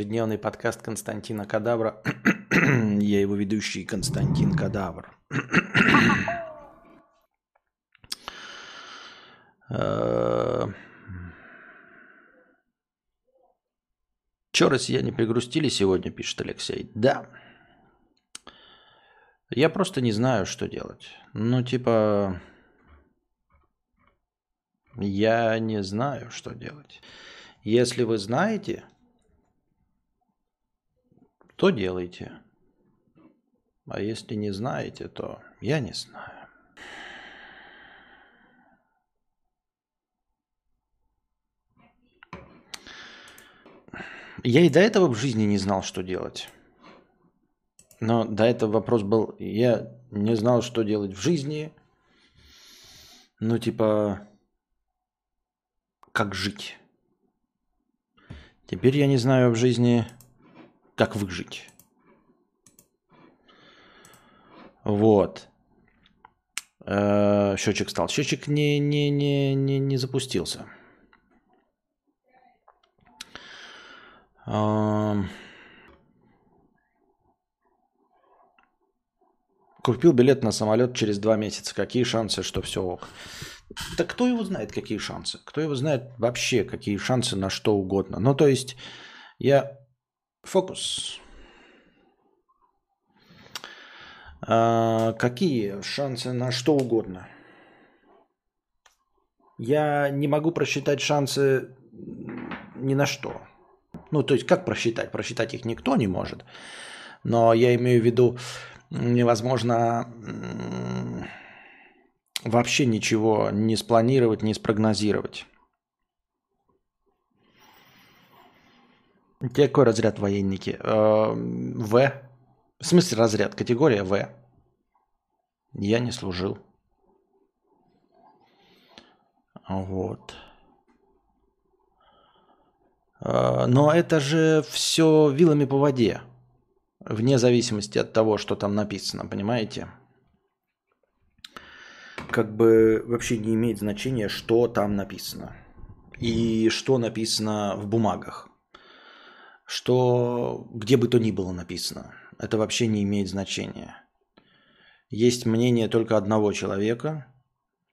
Ежедневный подкаст Константина Кадавра. Я его ведущий Константин Кадавр. Э, Че, россияне пригрустили сегодня, пишет Алексей. Да. Я просто не знаю, что делать. Ну, типа, я не знаю, что делать. Если вы знаете, то делайте. А если не знаете, то я не знаю. Я и до этого в жизни не знал, что делать. Но до этого вопрос был, я не знал, что делать в жизни. Ну, типа, как жить. Теперь я не знаю в жизни, как выжить. Вот. Э, счетчик стал. Счетчик не, не, не, не, не запустился. Купил билет на самолет через два месяца. Какие шансы, что все ок? Да кто его знает, какие шансы? Кто его знает вообще, какие шансы на что угодно? Ну, то есть, я Фокус. А, какие шансы на что угодно? Я не могу просчитать шансы ни на что. Ну, то есть, как просчитать? Просчитать их никто не может. Но я имею в виду, невозможно вообще ничего не спланировать, не спрогнозировать. Какой разряд военники? Э, в. В смысле разряд? Категория В. Я не служил. Вот. Э, но это же все вилами по воде. Вне зависимости от того, что там написано, понимаете? Как бы вообще не имеет значения, что там написано. И что написано в бумагах что где бы то ни было написано, это вообще не имеет значения. Есть мнение только одного человека,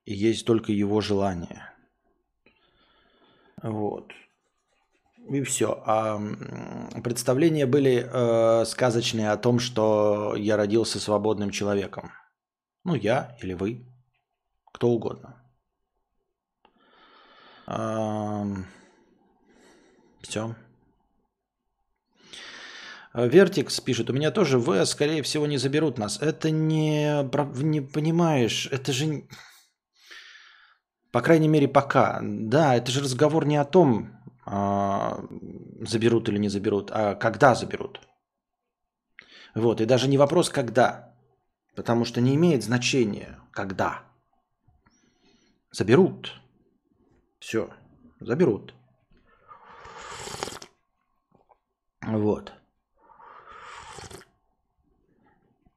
и есть только его желание. Вот. И все. А представления были э, сказочные о том, что я родился свободным человеком. Ну, я или вы. Кто угодно. Э, все. Вертикс пишет, у меня тоже В, скорее всего, не заберут нас. Это не, не понимаешь, это же, по крайней мере, пока. Да, это же разговор не о том, а, заберут или не заберут, а когда заберут. Вот, и даже не вопрос, когда, потому что не имеет значения, когда. Заберут. Все, заберут. Вот.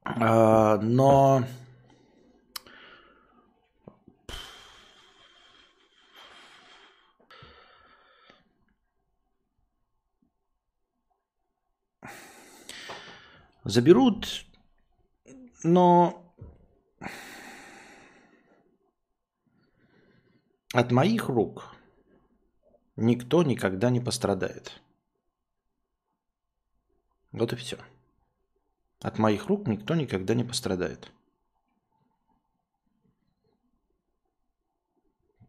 А, но заберут, но от моих рук никто никогда не пострадает. Вот и все. От моих рук никто никогда не пострадает.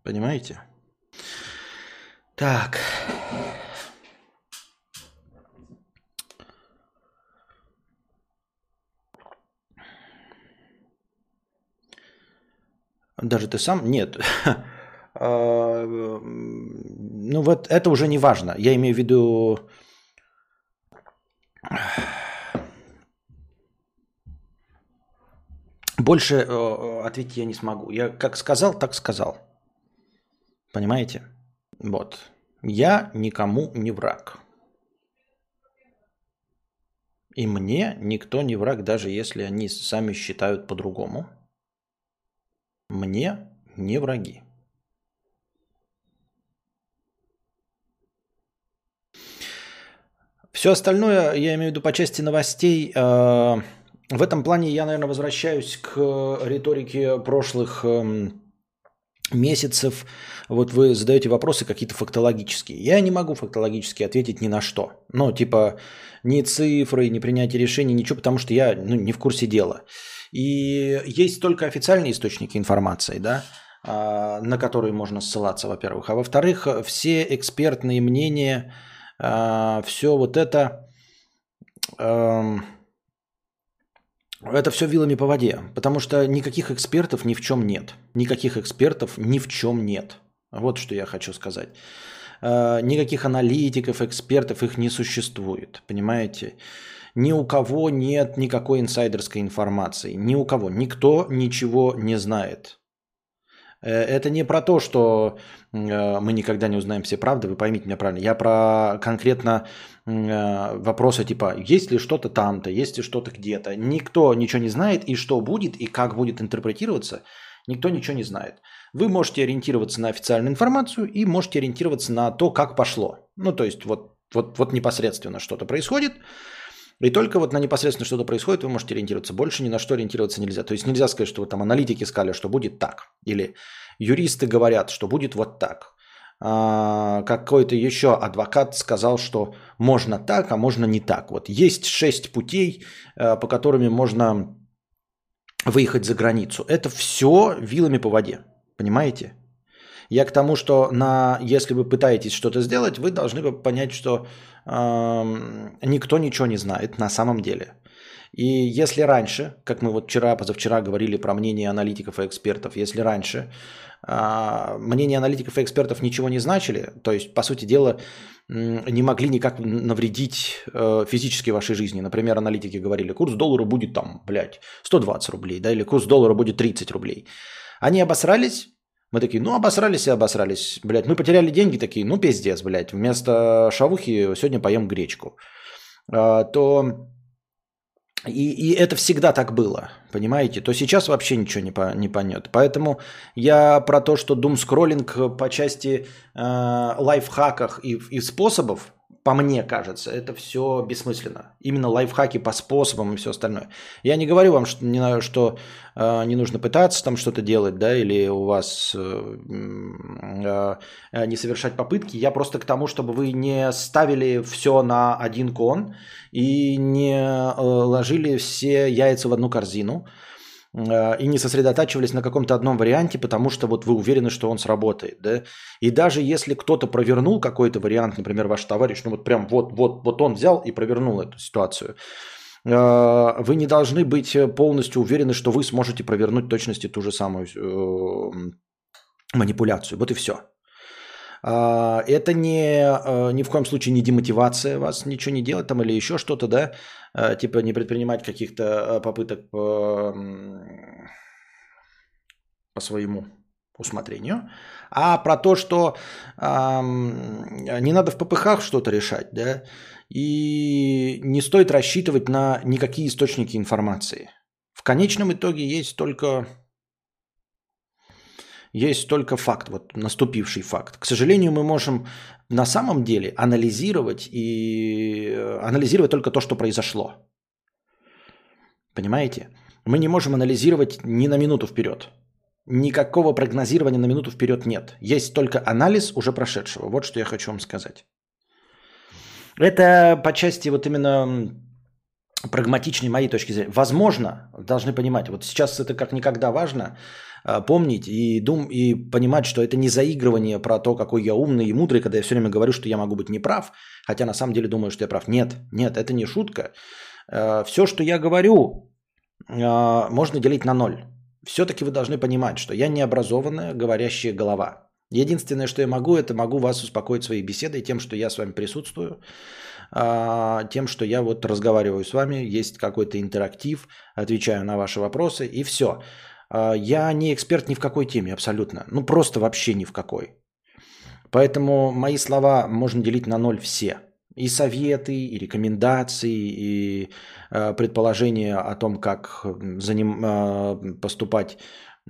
Понимаете? Так. Даже ты сам? Нет. А, ну вот это уже не важно. Я имею в виду Больше э, э, ответить я не смогу. Я как сказал, так сказал. Понимаете? Вот. Я никому не враг. И мне никто не враг, даже если они сами считают по-другому. Мне не враги. Все остальное, я имею в виду по части новостей, э, в этом плане я, наверное, возвращаюсь к риторике прошлых э, месяцев. Вот вы задаете вопросы какие-то фактологические. Я не могу фактологически ответить ни на что. Ну, типа, ни цифры, ни принятие решений, ничего, потому что я ну, не в курсе дела. И есть только официальные источники информации, да, а, на которые можно ссылаться, во-первых. А во-вторых, все экспертные мнения – а, все вот это, эм, это все вилами по воде, потому что никаких экспертов ни в чем нет. Никаких экспертов ни в чем нет. Вот что я хочу сказать. Э, никаких аналитиков, экспертов их не существует, понимаете? Ни у кого нет никакой инсайдерской информации. Ни у кого. Никто ничего не знает. Э, это не про то, что э, мы никогда не узнаем все правды, вы поймите меня правильно. Я про конкретно э, вопросы типа, есть ли что-то там-то, есть ли что-то где-то. Никто ничего не знает, и что будет, и как будет интерпретироваться, никто ничего не знает. Вы можете ориентироваться на официальную информацию и можете ориентироваться на то, как пошло. Ну, то есть вот, вот, вот непосредственно что-то происходит, и только вот на непосредственно что-то происходит, вы можете ориентироваться. Больше ни на что ориентироваться нельзя. То есть нельзя сказать, что вот там аналитики сказали, что будет так. Или юристы говорят, что будет вот так. А, какой-то еще адвокат сказал, что можно так, а можно не так. Вот есть шесть путей, а, по которым можно выехать за границу. Это все вилами по воде. Понимаете? Я к тому, что на, если вы пытаетесь что-то сделать, вы должны понять, что никто ничего не знает на самом деле. И если раньше, как мы вот вчера, позавчера говорили про мнение аналитиков и экспертов, если раньше э, мнение аналитиков и экспертов ничего не значили, то есть, по сути дела, не могли никак навредить э, физически вашей жизни. Например, аналитики говорили, курс доллара будет там, блядь, 120 рублей, да, или курс доллара будет 30 рублей. Они обосрались, мы такие, ну, обосрались и обосрались. Блядь, мы потеряли деньги такие, ну, пиздец, блядь. Вместо шавухи сегодня поем гречку. А, то... И, и это всегда так было, понимаете? То сейчас вообще ничего не, по, не понет. Поэтому я про то, что дум скроллинг по части э, лайфхаках и, и способов, по мне кажется, это все бессмысленно. Именно лайфхаки по способам и все остальное. Я не говорю вам, что не, что, э, не нужно пытаться там что-то делать, да, или у вас э, э, не совершать попытки. Я просто к тому, чтобы вы не ставили все на один кон и не э, ложили все яйца в одну корзину. Э, и не сосредотачивались на каком-то одном варианте, потому что вот вы уверены, что он сработает, да? И даже если кто-то провернул какой-то вариант, например, ваш товарищ, ну вот прям вот, вот, вот он взял и провернул эту ситуацию, э, вы не должны быть полностью уверены, что вы сможете провернуть точности ту же самую э, манипуляцию. Вот и все. А, это не, ни в коем случае не демотивация вас ничего не делать там или еще что-то, да, типа не предпринимать каких-то э, попыток по, по своему усмотрению, а про то, что не надо в ППХ что-то решать, да, и не стоит рассчитывать на никакие источники информации. В конечном итоге есть только есть только факт, вот наступивший факт. К сожалению, мы можем на самом деле анализировать и э, анализировать только то, что произошло. Понимаете? Мы не можем анализировать ни на минуту вперед. Никакого прогнозирования на минуту вперед нет. Есть только анализ уже прошедшего. Вот что я хочу вам сказать. Это по части вот именно прагматичной моей точки зрения. Возможно, должны понимать, вот сейчас это как никогда важно, помнить и, дум, и понимать, что это не заигрывание про то, какой я умный и мудрый, когда я все время говорю, что я могу быть неправ, хотя на самом деле думаю, что я прав. Нет, нет, это не шутка. А, все, что я говорю, а, можно делить на ноль. Все-таки вы должны понимать, что я необразованная говорящая голова. Единственное, что я могу, это могу вас успокоить своей беседой тем, что я с вами присутствую, тем, что я вот разговариваю с вами, есть какой-то интерактив, отвечаю на ваши вопросы и все. А, я не эксперт ни в какой теме абсолютно. Ну, просто вообще ни в какой. Поэтому мои слова можно делить на ноль все. И советы, и рекомендации, и э, предположения о том, как за ним, э, поступать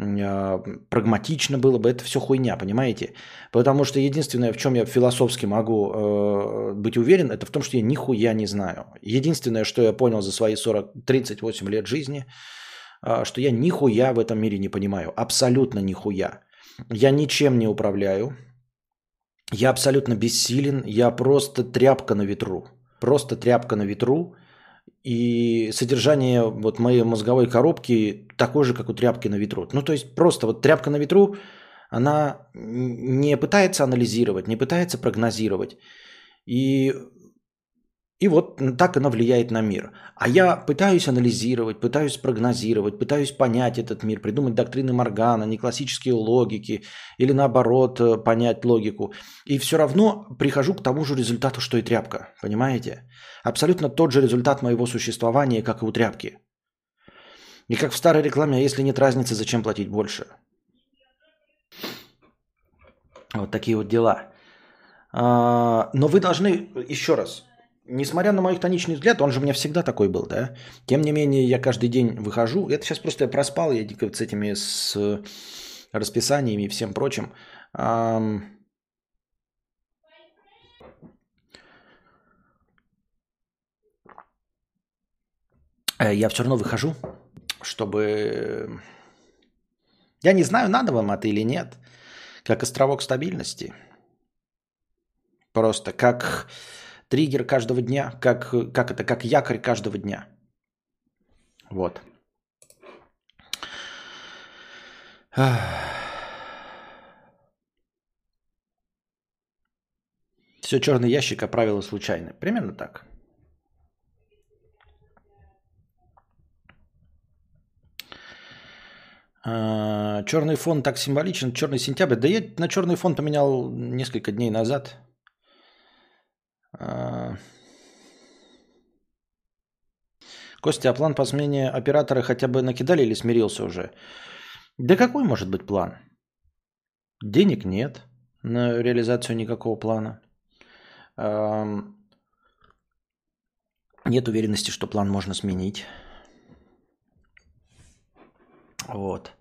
а, прагматично было бы, это все хуйня, понимаете? Потому что единственное, в чем я философски могу э, быть уверен, это в том, что я нихуя не знаю. Единственное, что я понял за свои 40, 38 лет жизни, э, что я нихуя в этом мире не понимаю. Абсолютно нихуя. Я ничем не управляю. Я абсолютно бессилен. Я просто тряпка на ветру. Просто тряпка на ветру. И содержание вот моей мозговой коробки такое же, как у тряпки на ветру. Ну, то есть просто вот тряпка на ветру, она не пытается анализировать, не пытается прогнозировать. И и вот так она влияет на мир. А я пытаюсь анализировать, пытаюсь прогнозировать, пытаюсь понять этот мир, придумать доктрины Моргана, не классические логики, или наоборот э, понять логику. И все равно прихожу к тому же результату, что и тряпка. Понимаете? Абсолютно тот же результат моего существования, как и у тряпки. И как в старой рекламе, а если нет разницы, зачем платить больше? Вот такие вот дела. А, но вы должны, еще раз, несмотря на мой тоничный взгляд, он же у меня всегда такой был, да. Тем не менее, я каждый день выхожу. Это сейчас просто я проспал, я с этими с расписаниями и всем прочим. Э, я все равно выхожу, чтобы... Я не знаю, надо вам это или нет. Как островок стабильности. Просто как триггер каждого дня, как, как это, как якорь каждого дня. Вот. Все черный ящик, а правила случайны. Примерно так. А, черный фон так символичен, черный сентябрь. Да я на черный фон поменял несколько дней назад. А. Костя, а план по смене оператора хотя бы накидали или смирился уже? Да какой может быть план? Денег нет на реализацию никакого плана. Нет уверенности, что план можно сменить. Вот.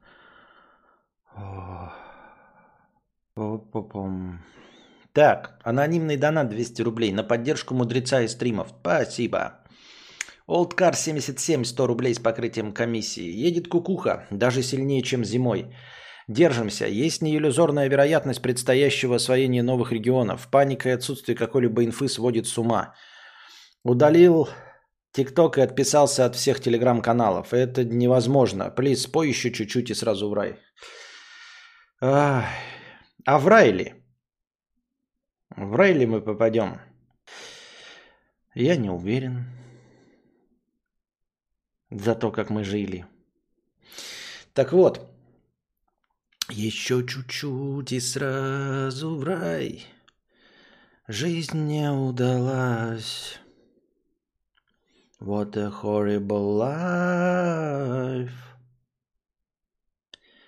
Так, анонимный донат 200 рублей на поддержку мудреца и стримов. Спасибо. Олдкар 77, 100 рублей с покрытием комиссии. Едет кукуха, даже сильнее, чем зимой. Держимся. Есть неиллюзорная вероятность предстоящего освоения новых регионов. Паника и отсутствие какой-либо инфы сводит с ума. Удалил ТикТок и отписался от всех телеграм-каналов. Это невозможно. Плиз, спой еще чуть-чуть и сразу в рай. А в рай ли? В рай ли мы попадем? Я не уверен. За то, как мы жили. Так вот. Еще чуть-чуть и сразу в рай. Жизнь не удалась. What a horrible life.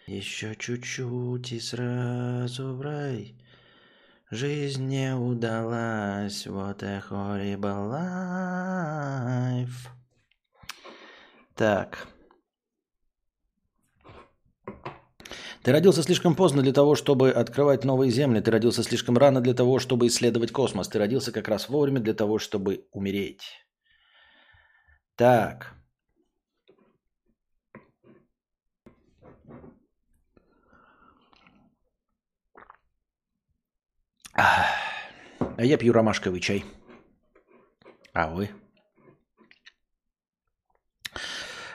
Еще чуть-чуть и сразу в рай. Жизнь не удалась, what a horrible life. Так. Ты родился слишком поздно для того, чтобы открывать новые земли. Ты родился слишком рано для того, чтобы исследовать космос. Ты родился как раз вовремя для того, чтобы умереть. Так. А я пью ромашковый чай. А вы?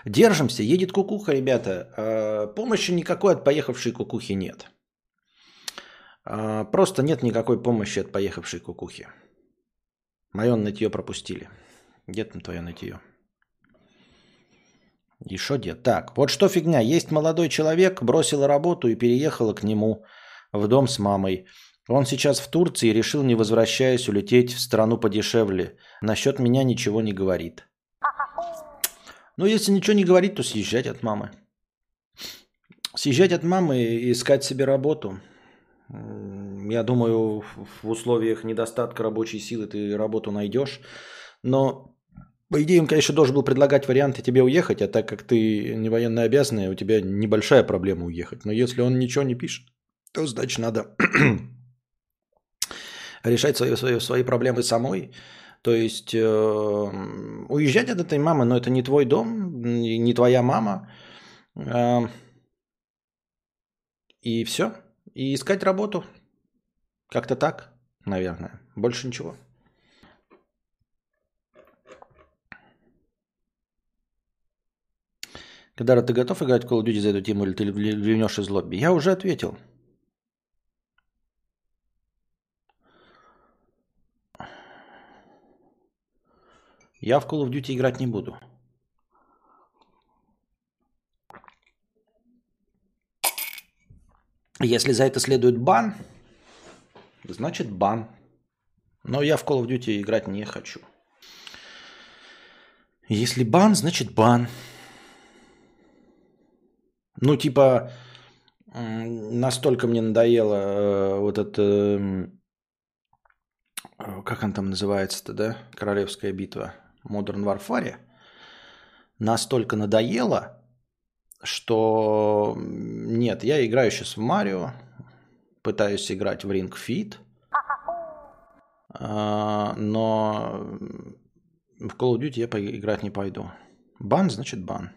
Держимся, едет кукуха, ребята. А, помощи никакой от поехавшей кукухи нет. А, просто нет никакой помощи от поехавшей кукухи. Мое нытье пропустили. Где там твое нытье? Что дед? Так, вот что фигня. Есть молодой человек, бросила работу и переехала к нему в дом с мамой. Он сейчас в Турции и решил, не возвращаясь, улететь в страну подешевле. Насчет меня ничего не говорит. Ну, если ничего не говорит, то съезжать от мамы. Съезжать от мамы и искать себе работу. Я думаю, в условиях недостатка рабочей силы ты работу найдешь. Но По идее, он, конечно, должен был предлагать варианты тебе уехать, а так как ты не военно обязанный, у тебя небольшая проблема уехать. Но если он ничего не пишет, то значит надо решать свои, свои, свои проблемы самой. То есть э, уезжать от этой мамы, но это не твой дом, не твоя мама. Э, и все. И искать работу. Как-то так, наверное. Больше ничего. Когда ты готов играть в Call of Duty за эту тему, или ты ливнешь из лобби? Я уже ответил. Я в Call of Duty играть не буду. Если за это следует бан, значит бан. Но я в Call of Duty играть не хочу. Если бан, значит бан. Ну, типа, настолько мне надоело э, вот это, э, как он там называется-то, да, Королевская битва, Modern Warfare, настолько надоело, что нет, я играю сейчас в Марио, пытаюсь играть в Ring Fit, а, но в Call of Duty я играть не пойду. Бан значит бан.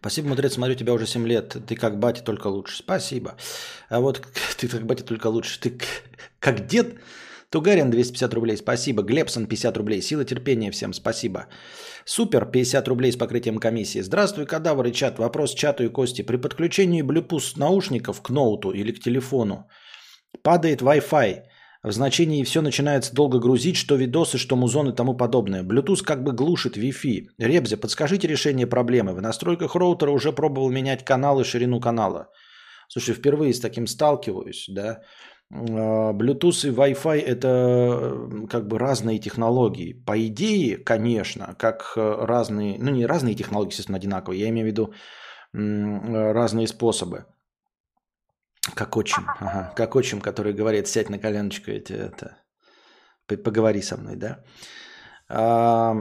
Спасибо, мудрец, смотрю тебя уже 7 лет. Ты как батя, только лучше. Спасибо. А вот ты как батя, только лучше. Ты как дед. Тугарин 250 рублей, спасибо. Глебсон 50 рублей. Сила терпения всем, спасибо. Супер 50 рублей с покрытием комиссии. Здравствуй, кадавр и чат. Вопрос чату и Кости. При подключении Bluetooth наушников к ноуту или к телефону падает Wi-Fi в значении все начинается долго грузить, что видосы, что музон и тому подобное. Bluetooth как бы глушит Wi-Fi. Ребзе, подскажите решение проблемы. В настройках роутера уже пробовал менять канал и ширину канала. Слушай, впервые с таким сталкиваюсь, да. А, Bluetooth и Wi-Fi это как бы разные технологии. По идее, конечно, как разные, ну не разные технологии, естественно, одинаковые, я имею в виду разные способы. Как отчим, ага, как отчим, который говорит, сядь на коленочку, эти, это, поговори со мной, да. А,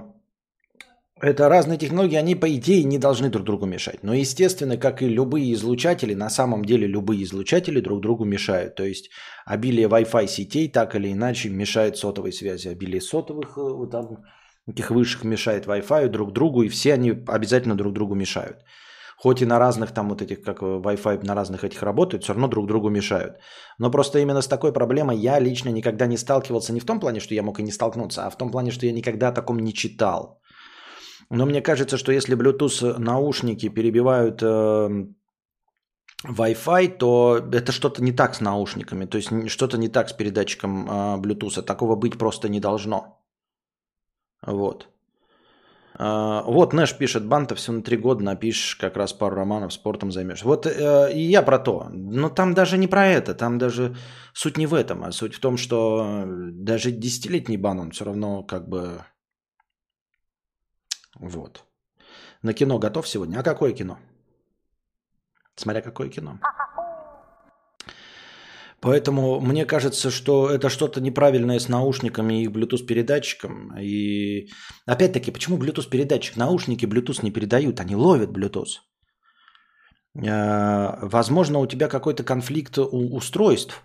это разные технологии, они по идее не должны друг другу мешать. Но естественно, как и любые излучатели, на самом деле любые излучатели друг другу мешают. То есть обилие Wi-Fi сетей так или иначе мешает сотовой связи. Обилие сотовых э, там, этих высших мешает Wi-Fi друг другу, и все они обязательно друг другу мешают хоть и на разных там вот этих, как Wi-Fi на разных этих работают, все равно друг другу мешают. Но просто именно с такой проблемой я лично никогда не сталкивался не в том плане, что я мог и не столкнуться, а в том плане, что я никогда о таком не читал. Но мне кажется, что если Bluetooth наушники перебивают э, Wi-Fi, то это что-то не так с наушниками, то есть что-то не так с передатчиком э, Bluetooth. Такого быть просто не должно. Вот. А, вот Нэш пишет, банта все на три года напишешь, как раз пару романов, спортом займешь. Вот э, и я про то. Но там даже не про это, там даже суть не в этом, а суть в том, что даже десятилетний бан, он все равно как бы... Вот. На кино готов сегодня? А какое кино? Смотря какое кино. Поэтому мне кажется, что это что-то неправильное с наушниками и Bluetooth-передатчиком. И опять-таки, почему Bluetooth-передатчик? Наушники Bluetooth не передают, они ловят Bluetooth. Э, возможно, у тебя какой-то конфликт у устройств.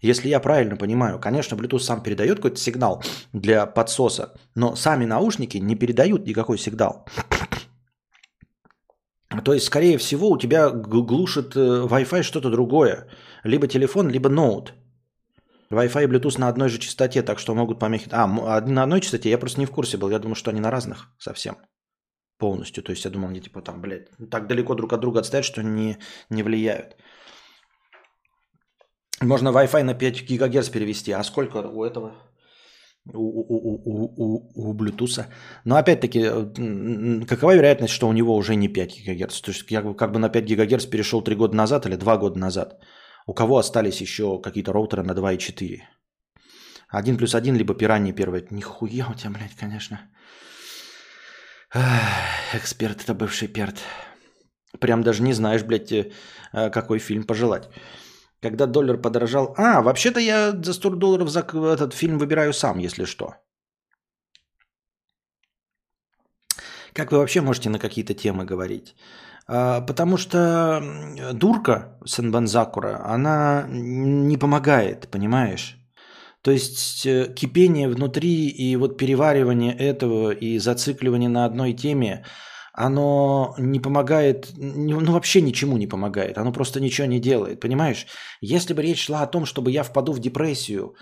Если я правильно понимаю, конечно, Bluetooth сам передает какой-то сигнал для подсоса, но сами наушники не передают никакой сигнал. То есть, скорее всего, у тебя глушит э, Wi-Fi что-то другое. Либо телефон, либо ноут. Wi-Fi и Bluetooth на одной же частоте, так что могут помехи... А, на одной частоте я просто не в курсе был. Я думал, что они на разных совсем. Полностью. То есть я думал, они типа там, блядь, так далеко друг от друга отстоят, что не, не влияют. Можно Wi-Fi на 5 ГГц перевести. А сколько у этого? у, у, у, у, у Bluetooth. Но опять-таки, какова вероятность, что у него уже не 5 ГГц? То есть я как бы на 5 ГГц перешел 3 года назад или 2 года назад. У кого остались еще какие-то роутеры на 2,4? 1 плюс 1, либо пираньи первые. Нихуя у тебя, блядь, конечно. Эксперт это бывший перт. Прям даже не знаешь, блядь, э, какой фильм пожелать. Когда доллар подорожал... А, вообще-то я за 100 долларов за этот фильм выбираю сам, если что. Как вы вообще можете на какие-то темы говорить? А, потому что дурка Сенбанзакура, она не помогает, понимаешь? То есть э, кипение внутри и вот переваривание этого и зацикливание на одной теме, оно не помогает, ну вообще ничему не помогает, оно просто ничего не делает, понимаешь? Если бы речь шла о том, чтобы я впаду в депрессию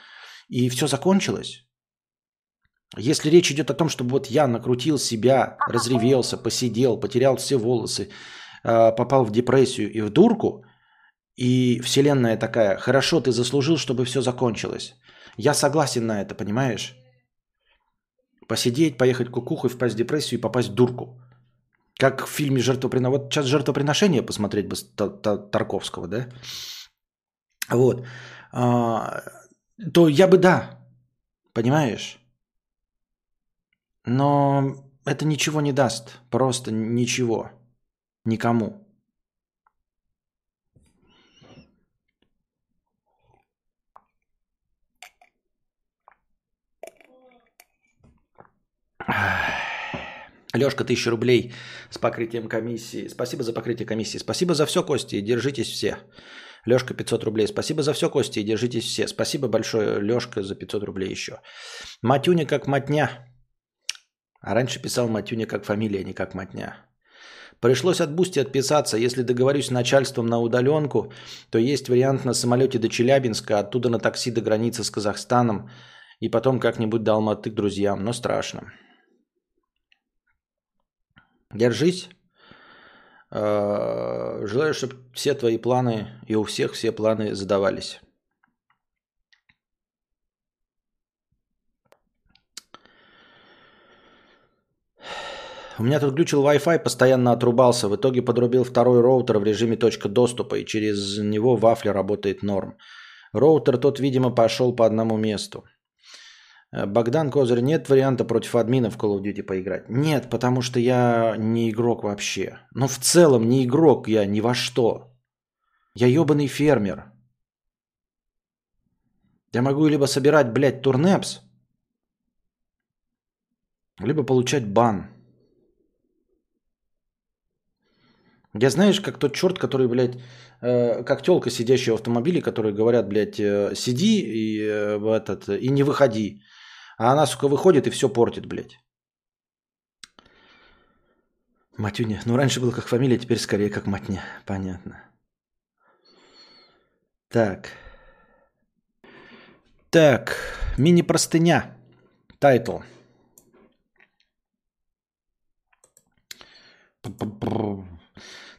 и все закончилось, если речь идет о том, чтобы вот я накрутил себя, разревелся, посидел, потерял все волосы, а, попал в депрессию и в дурку, и вселенная такая, хорошо, ты заслужил, чтобы все закончилось. Я согласен на это, понимаешь? Посидеть, поехать кукухой, впасть в депрессию и попасть в дурку. Как в фильме «Жертвоприношение». Вот сейчас «Жертвоприношение» посмотреть бы Тарковского, да? Вот. А, то я бы да, понимаешь? Но это ничего не даст. Просто ничего. Никому. Лешка, тысяча рублей с покрытием комиссии. Спасибо за покрытие комиссии. Спасибо за все, Кости, и держитесь все. Лешка, 500 рублей. Спасибо за все, Кости, и держитесь все. Спасибо большое, Лешка, за 500 рублей еще. Матюня как матня. А раньше писал Матюня как фамилия, а не как матня. Пришлось от Boosty отписаться. Если договорюсь с начальством на удаленку, то есть вариант на самолете до Челябинска, оттуда на такси до границы с Казахстаном и потом как-нибудь до Алматы к друзьям. Но страшно. Держись. Э, желаю, чтобы все твои планы и у всех все планы задавались. У меня тут глючил Wi-Fi, постоянно отрубался. В итоге подрубил второй роутер в режиме точка доступа, и через него вафля работает норм. Роутер тот, видимо, пошел по одному месту. Э, Богдан Козырь, нет варианта против админа в Call of Duty поиграть? Нет, потому что я не игрок вообще. Но в целом не игрок я ни во что. Я ебаный фермер. Я могу либо собирать, блядь, турнепс, либо получать бан. Я знаешь, как тот черт, который, блядь, э, как телка, сидящая в автомобиле, которые говорят, блядь, э, сиди и, э, этот, и не выходи. А она, сука, выходит и все портит, блядь. Матюня. Ну, раньше было как фамилия, теперь скорее как матня. Понятно. Так. Так. Мини-простыня. Title.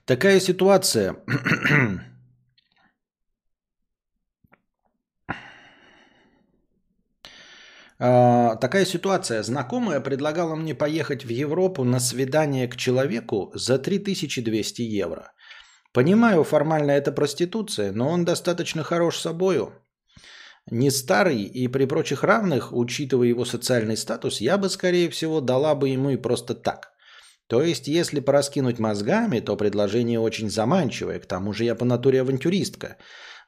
Такая ситуация. А, такая ситуация. Знакомая предлагала мне поехать в Европу на свидание к человеку за 3200 евро. Понимаю, формально это проституция, но он достаточно хорош собою. Не старый и при прочих равных, учитывая его социальный статус, я бы, скорее всего, дала бы ему и просто так. То есть, если пораскинуть мозгами, то предложение очень заманчивое, к тому же я по натуре авантюристка.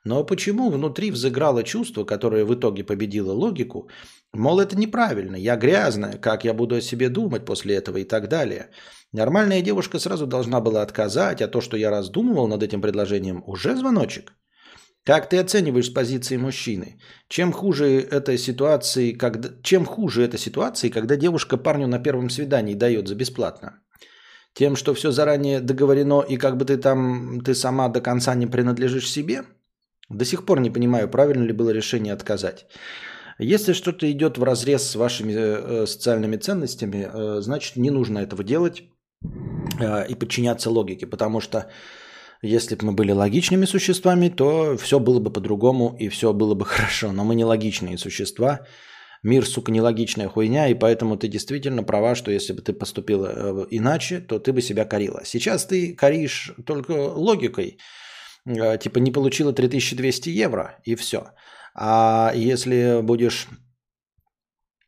Но почему внутри взыграло чувство, которое в итоге победило логику, мол, это неправильно, я грязная, как я буду о себе думать после этого и так далее. Нормальная девушка сразу должна была отказать, а то, что я раздумывал над этим предложением, уже звоночек. Как ты оцениваешь с позиции мужчины? Чем хуже этой ситуации, когда, чем хуже эта ситуация, когда девушка парню на первом свидании дает за бесплатно? Тем, что все заранее договорено, и как бы ты там, ты сама до конца не принадлежишь себе? До сих пор не понимаю, правильно ли было решение отказать. Если что-то идет в разрез с вашими э, социальными ценностями, э, значит не нужно этого делать э, и подчиняться логике, потому что если бы мы были логичными существами, то все было бы по-другому и все было бы хорошо. Но мы не логичные существа, мир, сука, нелогичная хуйня, и поэтому ты действительно права, что если бы ты поступила э, иначе, то ты бы себя корила. Сейчас ты коришь только логикой, э, типа не получила 3200 евро, и все. А если будешь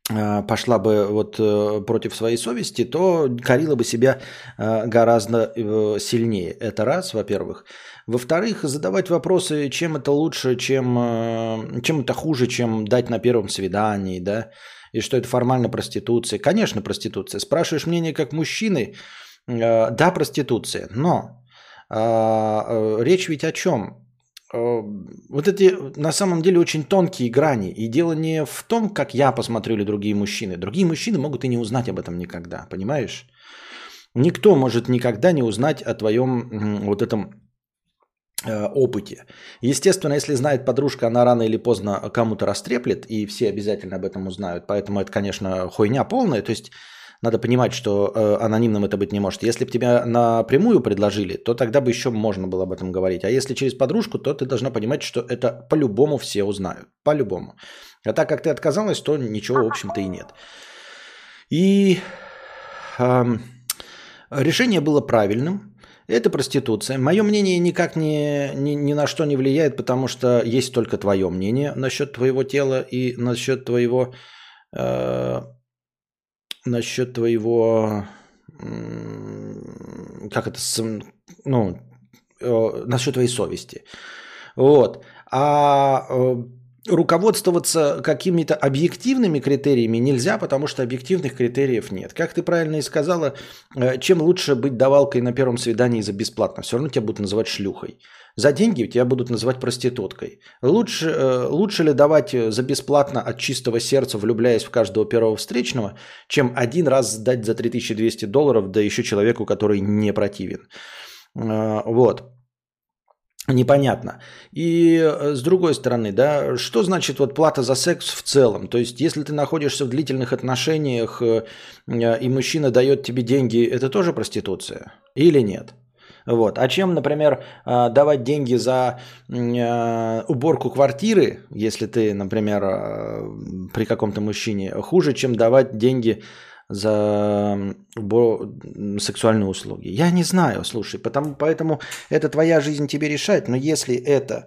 пошла бы вот э, против своей совести, то корила бы себя э, гораздо сильнее. Это раз, во-первых. Во-вторых, задавать вопросы, чем это лучше, чем, чем это хуже, чем дать на первом свидании, да, и что это формально проституция. Конечно, проституция. Спрашиваешь мнение как мужчины, да, проституция, но речь ведь о чем? Э, вот эти на самом деле очень тонкие грани. И дело не в том, как я посмотрю или другие мужчины. Другие мужчины могут и не узнать об этом никогда, понимаешь? Никто может никогда не узнать о твоем вот этом э, опыте. Естественно, если знает подружка, она рано или поздно кому-то растреплет, и все обязательно об этом узнают. Поэтому это, конечно, хуйня полная. То есть надо понимать, что э, анонимным это быть не может. Если бы тебя напрямую предложили, то тогда бы еще можно было об этом говорить. А если через подружку, то ты должна понимать, что это по-любому все узнают. По-любому. А так как ты отказалась, то ничего, в общем-то, и нет. И э, решение было правильным. Это проституция. Мое мнение никак ни, ни, ни на что не влияет, потому что есть только твое мнение насчет твоего тела и насчет твоего э, насчет твоего, как это, ну, э, насчет твоей совести. Вот. А э, руководствоваться какими-то объективными критериями нельзя, потому что объективных критериев нет. Как ты правильно и сказала, э, чем лучше быть давалкой на первом свидании за бесплатно, все равно тебя будут называть шлюхой. За деньги тебя будут называть проституткой. Лучше, э, лучше ли давать э, за бесплатно от чистого сердца, влюбляясь в каждого первого встречного, чем один раз сдать за 3200 долларов, да еще человеку, который не противен. Вот. Непонятно. И с другой стороны, да, что значит вот плата за секс в целом? То есть, если ты находишься в длительных отношениях, и мужчина дает тебе деньги, это тоже проституция? Или нет? Вот. А чем, например, давать деньги за уборку квартиры, если ты, например, при каком-то мужчине, хуже, чем давать деньги за сексуальные услуги. Я не знаю, слушай, потому, поэтому это твоя жизнь тебе решать, но если это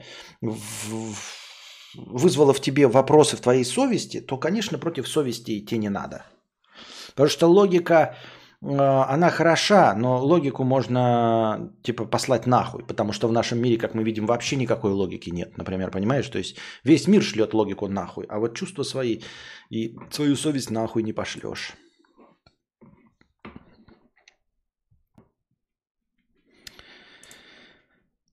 вызвало в тебе вопросы в твоей совести, то, конечно, против совести идти не надо. Потому что логика а, она хороша, но логику можно типа послать нахуй, потому что в нашем мире, как мы видим, вообще никакой логики нет, например, понимаешь? То есть весь мир шлет логику нахуй, а вот чувства свои и свою совесть нахуй не пошлешь.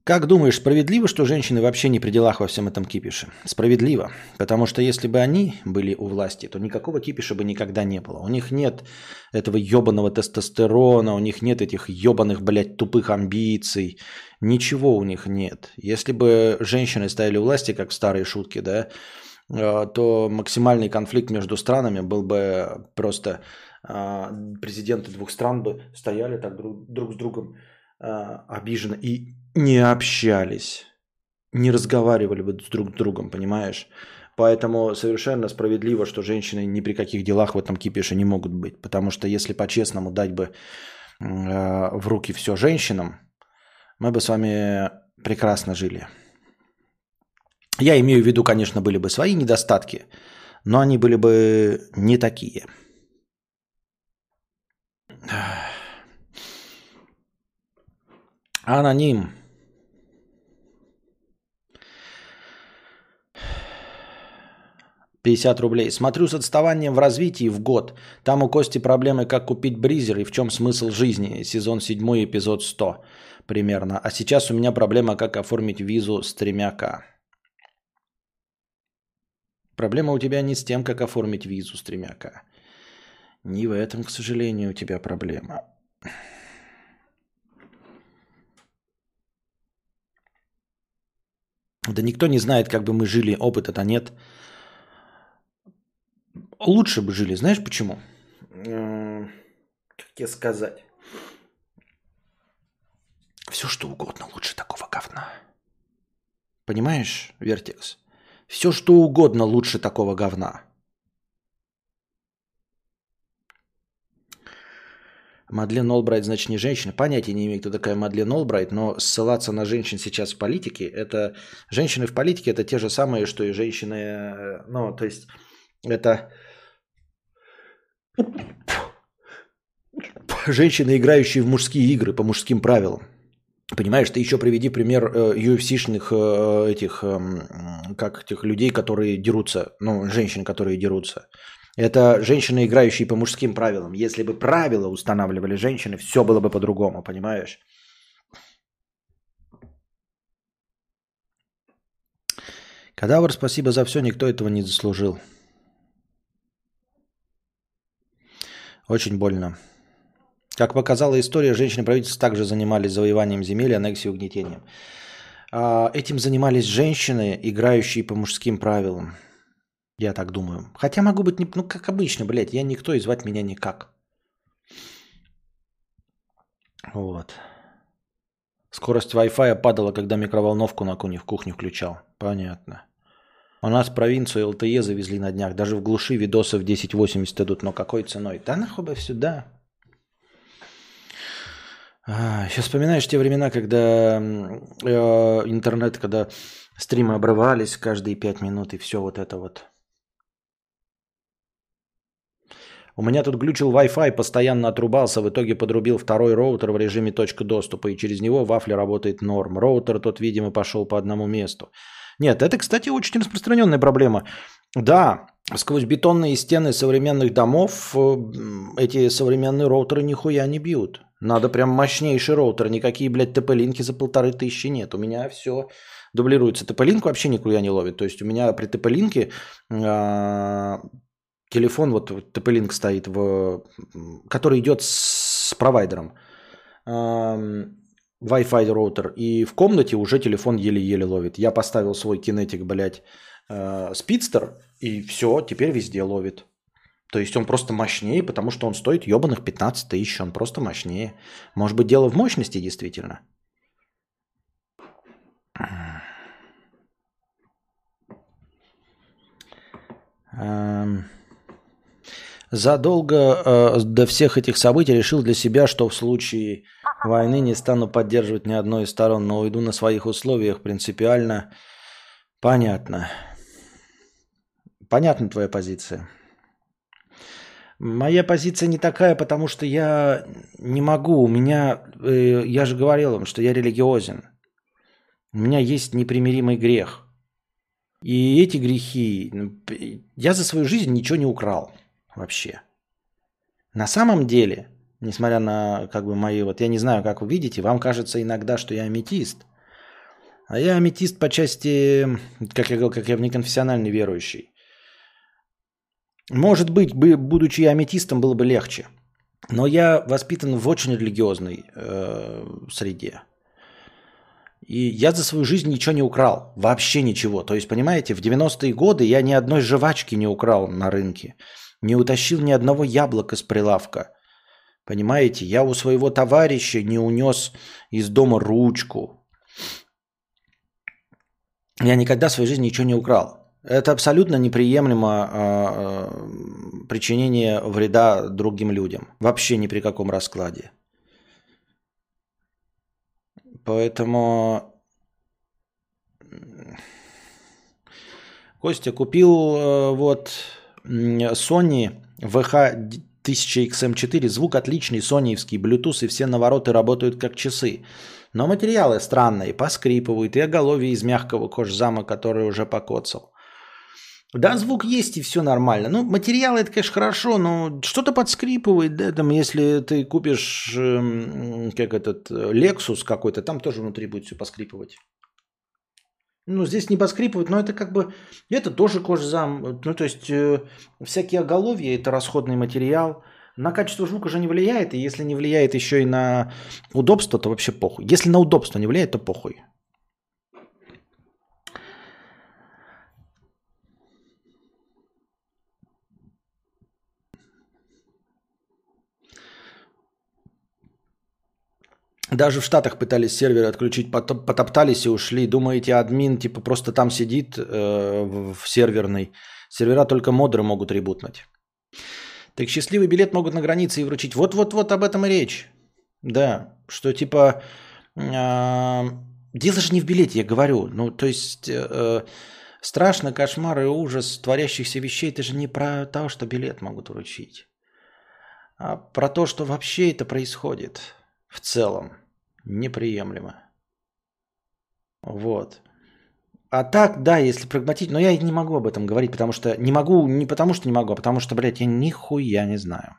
Как думаешь, справедливо, что женщины вообще не при делах во всем этом кипише? Справедливо. Потому что если бы они были у власти, то никакого кипиша бы никогда не было. У них нет этого ебаного тестостерона, у них нет этих ебаных, блядь, тупых амбиций. Ничего у них нет. Если бы женщины стояли у власти, как в старые шутки, да, э, то максимальный конфликт между странами был бы просто э, президенты двух стран бы стояли так друг, друг с другом э, обиженно и не общались, не разговаривали бы друг с другом, понимаешь? Поэтому совершенно справедливо, что женщины ни при каких делах в этом кипише не могут быть. Потому что если по-честному дать бы э, в руки все женщинам, мы бы с вами прекрасно жили. Я имею в виду, конечно, были бы свои недостатки, но они были бы не такие. Аноним. 50 рублей. Смотрю с отставанием в развитии в год. Там у Кости проблемы, как купить бризер и в чем смысл жизни. Сезон 7, эпизод 100 примерно. А сейчас у меня проблема, как оформить визу с тремя К. Проблема у тебя не с тем, как оформить визу с тремя К. Не в этом, к сожалению, у тебя проблема. Да никто не знает, как бы мы жили, опыта-то нет лучше бы жили. Знаешь почему? Как тебе сказать? Все что угодно лучше такого говна. Понимаешь, Вертекс? Все что угодно лучше такого говна. Мадлен Олбрайт, значит, не женщина. Понятия не имею, кто такая Мадлен Олбрайт, но ссылаться на женщин сейчас в политике, это... Женщины в политике это те же самые, что и женщины... Э, ну, то есть, это Женщины, играющие в мужские игры по мужским правилам. Понимаешь, ты еще приведи пример э, UFC-шных э, этих, э, как этих людей, которые дерутся, ну, женщин, которые дерутся. Это женщины, играющие по мужским правилам. Если бы правила устанавливали женщины, все было бы по-другому, понимаешь? Кадавр, спасибо за все, никто этого не заслужил. Очень больно. Как показала история, женщины правительства также занимались завоеванием земель, аннексией и угнетением. А, этим занимались женщины, играющие по мужским правилам. Я так думаю. Хотя могу быть, не, ну как обычно, блядь, я никто и звать меня никак. Вот. Скорость Wi-Fi падала, когда микроволновку на кухне включал. Понятно. У нас провинцию ЛТЕ завезли на днях. Даже в глуши видосы в 1080 идут. Но какой ценой? Да нахуй бы сюда. А, сейчас вспоминаешь те времена, когда э, интернет, когда стримы обрывались каждые пять минут и все вот это вот. У меня тут глючил Wi-Fi, постоянно отрубался, в итоге подрубил второй роутер в режиме точка доступа, и через него вафля работает норм. Роутер тот, видимо, пошел по одному месту. Нет, это, кстати, очень распространенная проблема. Да, сквозь бетонные стены современных домов э, эти современные роутеры нихуя не бьют. Надо прям мощнейший роутер. Никакие, блядь, ТП-линки за полторы тысячи нет. У меня все дублируется. ТП-линк вообще никуда не ловит. То есть у меня при ТП-линке э, телефон, вот TP-Link стоит, в, который идет с провайдером. Wi-Fi роутер. И в комнате уже телефон еле-еле ловит. Я поставил свой кинетик, блядь, э, спидстер, и все, теперь везде ловит. То есть он просто мощнее, потому что он стоит ебаных 15 тысяч, он просто мощнее. Может быть, дело в мощности действительно. Эм... Задолго э, до всех этих событий решил для себя, что в случае войны не стану поддерживать ни одной из сторон, но уйду на своих условиях принципиально. Понятно. Понятна твоя позиция. Моя позиция не такая, потому что я не могу. У меня, э, я же говорил вам, что я религиозен. У меня есть непримиримый грех. И эти грехи, я за свою жизнь ничего не украл вообще. На самом деле, несмотря на как бы мои, вот я не знаю, как вы видите, вам кажется иногда, что я аметист. А я аметист по части, как я говорил, как я неконфессиональный верующий. Может быть, будучи аметистом, было бы легче. Но я воспитан в очень религиозной э, среде. И я за свою жизнь ничего не украл. Вообще ничего. То есть, понимаете, в 90-е годы я ни одной жвачки не украл на рынке. Не утащил ни одного яблока с прилавка. Понимаете, я у своего товарища не унес из дома ручку. Я никогда в своей жизни ничего не украл. Это абсолютно неприемлемо э, причинение вреда другим людям. Вообще ни при каком раскладе. Поэтому Костя купил э, вот Sony VH 1000XM4, звук отличный, соневский, Bluetooth и все навороты работают как часы. Но материалы странные, поскрипывают, и оголовье из мягкого кожзама, который уже покоцал. Да, звук есть и все нормально. Ну, материалы это, конечно, хорошо, но что-то подскрипывает, да, там, если ты купишь, э, как этот, Lexus какой-то, там тоже внутри будет все поскрипывать. Ну, здесь не поскрипывают, но это как бы, это тоже кожзам. Ну, то есть, э, всякие оголовья – это расходный материал. На качество звука же не влияет, и если не влияет еще и на удобство, то вообще похуй. Если на удобство не влияет, то похуй. Даже в Штатах пытались серверы отключить, потоптались и ушли. Думаете, админ типа просто там сидит э, в серверной? Сервера только модеры могут ребутнуть. Так счастливый билет могут на границе и вручить. Вот-вот-вот об этом и речь. Да, что типа... Э, дело же не в билете, я говорю. Ну, то есть... Э, страшно, кошмар и ужас творящихся вещей. Это же не про то, что билет могут вручить. а про то, что вообще это происходит в целом, неприемлемо. Вот. А так, да, если прагматично, но я не могу об этом говорить, потому что не могу, не потому что не могу, а потому что, блядь, я нихуя не знаю.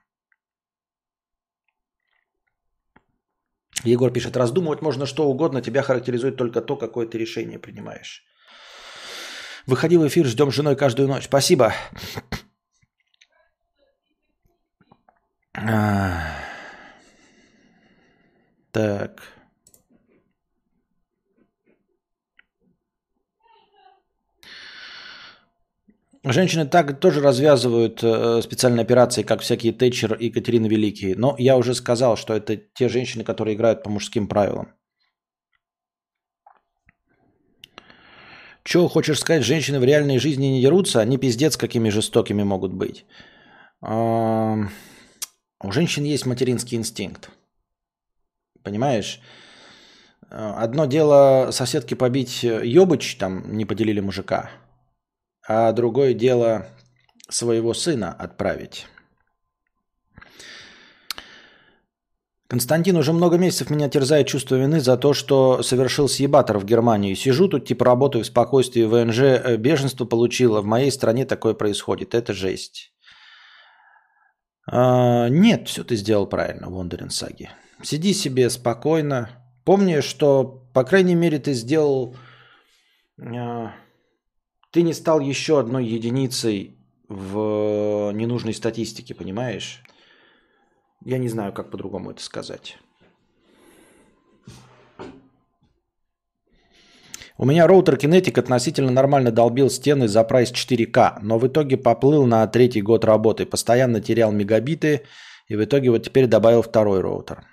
Егор пишет, раздумывать можно что угодно, тебя характеризует только то, какое ты решение принимаешь. Выходи в эфир, ждем с женой каждую ночь. Спасибо. Так. Женщины так тоже развязывают э, специальные операции, как всякие Тэтчер и Екатерина Великие. Но я уже сказал, что это те женщины, которые играют по мужским правилам. Че хочешь сказать, женщины в реальной жизни не дерутся? Они пиздец какими жестокими могут быть. У женщин есть материнский инстинкт. Понимаешь? Одно дело соседки побить ёбыч, там не поделили мужика – а другое дело своего сына отправить. Константин, уже много месяцев меня терзает чувство вины за то, что совершил съебатор в Германии. Сижу тут, типа работаю в спокойствии, ВНЖ э, беженство получила. В моей стране такое происходит. Это жесть. А, нет, все ты сделал правильно, Вондерин Саги. Сиди себе спокойно. Помни, что, по крайней мере, ты сделал... А, ты не стал еще одной единицей в ненужной статистике, понимаешь? Я не знаю, как по-другому это сказать. У меня роутер Kinetic относительно нормально долбил стены за прайс 4К, но в итоге поплыл на третий год работы, постоянно терял мегабиты, и в итоге вот теперь добавил второй роутер.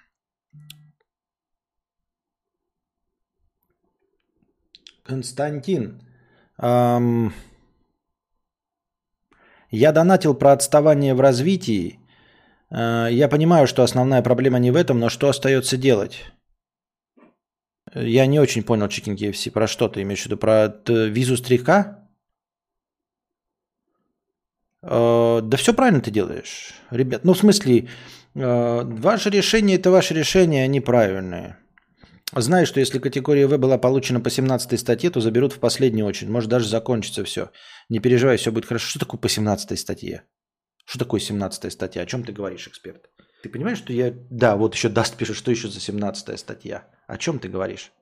Константин, Эм... Я донатил про отставание в развитии. Э, я понимаю, что основная проблема не в этом, но что остается делать? Я не очень понял, Chicken KFC, про что ты имеешь в виду? Про визу стрика? Э, да все правильно ты делаешь, ребят. Ну, в смысле, э, ваше решение – это ваше решение, они правильные. Знаю, что если категория В была получена по 17 статье, то заберут в последнюю очередь. Может даже закончится все. Не переживай, все будет хорошо. Что такое по 17 статье? Что такое 17 статья? О чем ты говоришь, эксперт? Ты понимаешь, что я... Да, вот еще Даст пишет, что еще за 17 статья. О чем ты говоришь?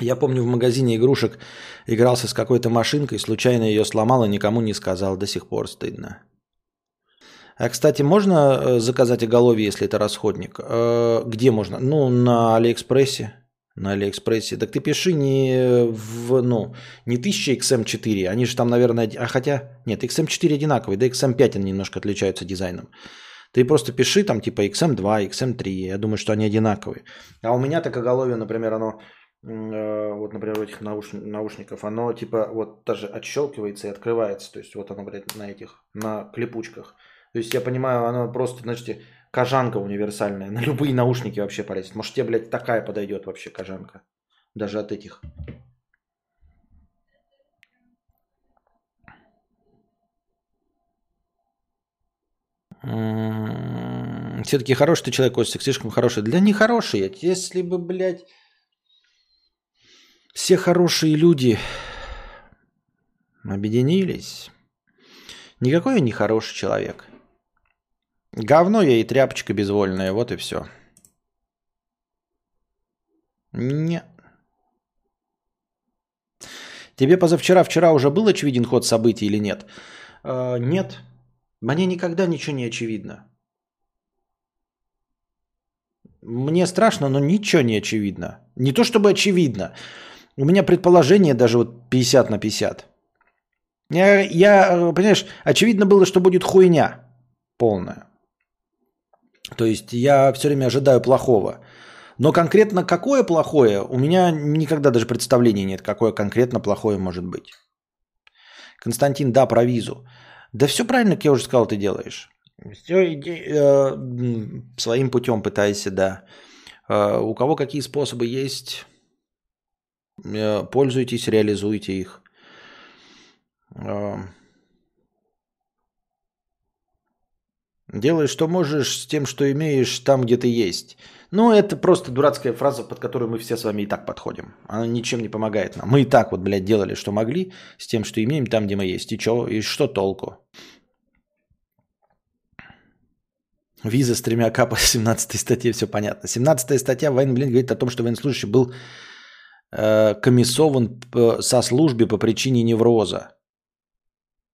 Я помню, в магазине игрушек игрался с какой-то машинкой, случайно ее сломал и никому не сказал. До сих пор стыдно. А, кстати, можно э, заказать оголовье, если это расходник? Э, где можно? Ну, на Алиэкспрессе. На Алиэкспрессе. Так ты пиши не в, ну, не 1000 XM4, они же там, наверное, а хотя, нет, XM4 одинаковый, да XM5 они немножко отличаются дизайном. Ты просто пиши там типа XM2, XM3, я думаю, что они одинаковые. А у меня так оголовье, например, оно, э, вот, например, у этих науш... наушников, оно типа вот даже отщелкивается и открывается. То есть вот оно, блядь, на этих, на клепучках. То есть я понимаю, оно просто, значит, кожанка универсальная. На любые наушники вообще полезет. Может, тебе, блядь, такая подойдет вообще кожанка. Даже от этих. М-м-м, Все-таки хороший ты человек, Костик, слишком хороший. Для не хороший. Если бы, блядь, все хорошие люди объединились. Никакой я не хороший человек. Говно я и тряпочка безвольная, вот и все. Не. Тебе позавчера, вчера уже был очевиден ход событий или нет? Э, нет. Мне никогда ничего не очевидно. Мне страшно, но ничего не очевидно. Не то чтобы очевидно. У меня предположение даже вот 50 на 50. Я, я, понимаешь, очевидно было, что будет хуйня полная. То есть я все время ожидаю плохого. Но конкретно какое плохое, у меня никогда даже представления нет, какое конкретно плохое может быть. Константин, да, про визу. Да все правильно, как я уже сказал, ты делаешь. Все, иди, э, своим путем пытайся, да. Э, у кого какие способы есть, э, пользуйтесь, реализуйте их. Э, Делай, что можешь с тем, что имеешь там, где ты есть. Ну, это просто дурацкая фраза, под которую мы все с вами и так подходим. Она ничем не помогает нам. Мы и так вот, блядь, делали, что могли, с тем, что имеем там, где мы есть. И, чё, и что толку? Виза с тремя к по 17 статье, все понятно. 17 статья военный блин говорит о том, что военнослужащий был э, комиссован со службы по причине невроза.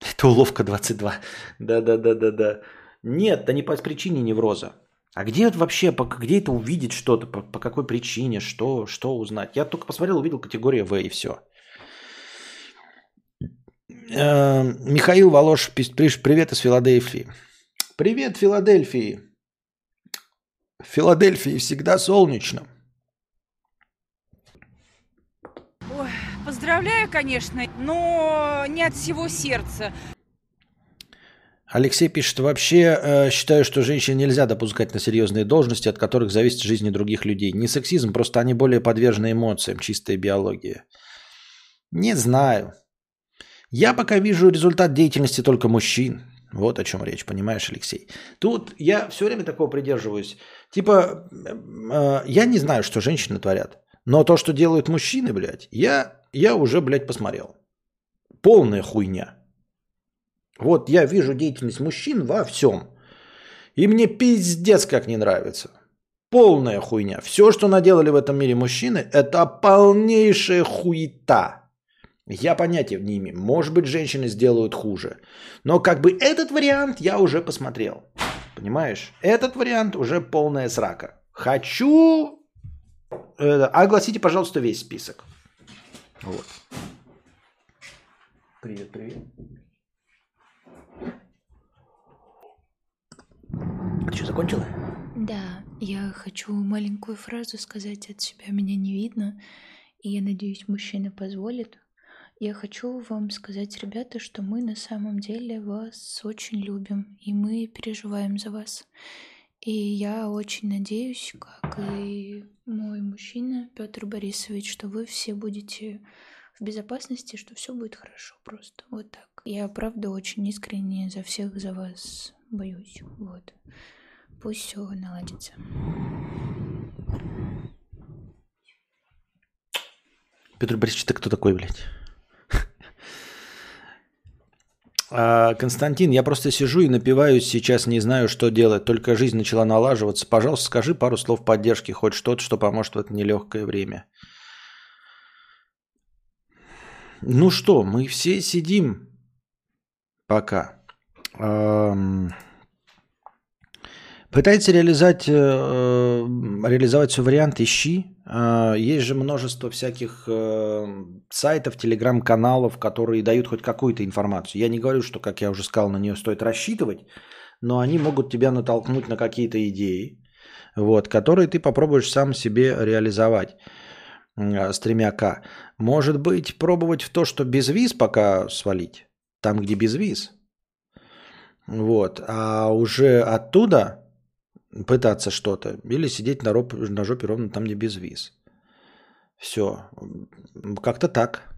Это уловка 22. Да-да-да-да-да. Нет, да не по причине невроза. А где это вообще, где это увидеть что-то, по, по какой причине, что, что узнать? Я только посмотрел, увидел категория В и все. Э, Михаил Волош привет из Филадельфии. Привет, Филадельфии. В Филадельфии всегда солнечно. Ой, поздравляю, конечно, но не от всего сердца. Алексей пишет, вообще э, считаю, что женщин нельзя допускать на серьезные должности, от которых зависит жизнь других людей. Не сексизм, просто они более подвержены эмоциям, чистая биология. Не знаю. Я пока вижу результат деятельности только мужчин. Вот о чем речь, понимаешь, Алексей. Тут я все время такого придерживаюсь. Типа, э, я не знаю, что женщины творят. Но то, что делают мужчины, блядь, я, я уже, блядь, посмотрел. Полная хуйня. Вот я вижу деятельность мужчин во всем. И мне пиздец как не нравится. Полная хуйня. Все, что наделали в этом мире мужчины, это полнейшая хуета. Я понятия не имею. Может быть, женщины сделают хуже. Но как бы этот вариант я уже посмотрел. Понимаешь? Этот вариант уже полная срака. Хочу... Э, огласите, пожалуйста, весь список. Вот. Привет, привет. Ты что, закончила? Да, я хочу маленькую фразу сказать от себя. Меня не видно. И я надеюсь, мужчина позволит. Я хочу вам сказать, ребята, что мы на самом деле вас очень любим, и мы переживаем за вас. И я очень надеюсь, как и мой мужчина Петр Борисович, что вы все будете в безопасности, что все будет хорошо просто. Вот так. Я правда очень искренне за всех за вас боюсь. Вот. Пусть все наладится. Петр Борисович, ты кто такой, блядь? А, Константин, я просто сижу и напиваюсь сейчас, не знаю, что делать. Только жизнь начала налаживаться. Пожалуйста, скажи пару слов поддержки, хоть что-то, что поможет в это нелегкое время. Ну что, мы все сидим пока. Эм... Пытается реализовать, э, реализовать свой вариант, ищи. Э, есть же множество всяких э, сайтов, телеграм-каналов, которые дают хоть какую-то информацию. Я не говорю, что, как я уже сказал, на нее стоит рассчитывать, но они могут тебя натолкнуть на какие-то идеи, вот, которые ты попробуешь сам себе реализовать с тремя К. Может быть, пробовать в то, что без виз пока свалить, там, где без виз. Вот. А уже оттуда пытаться что-то, или сидеть на, роб, на жопе ровно там, где без виз. Все. Как-то так.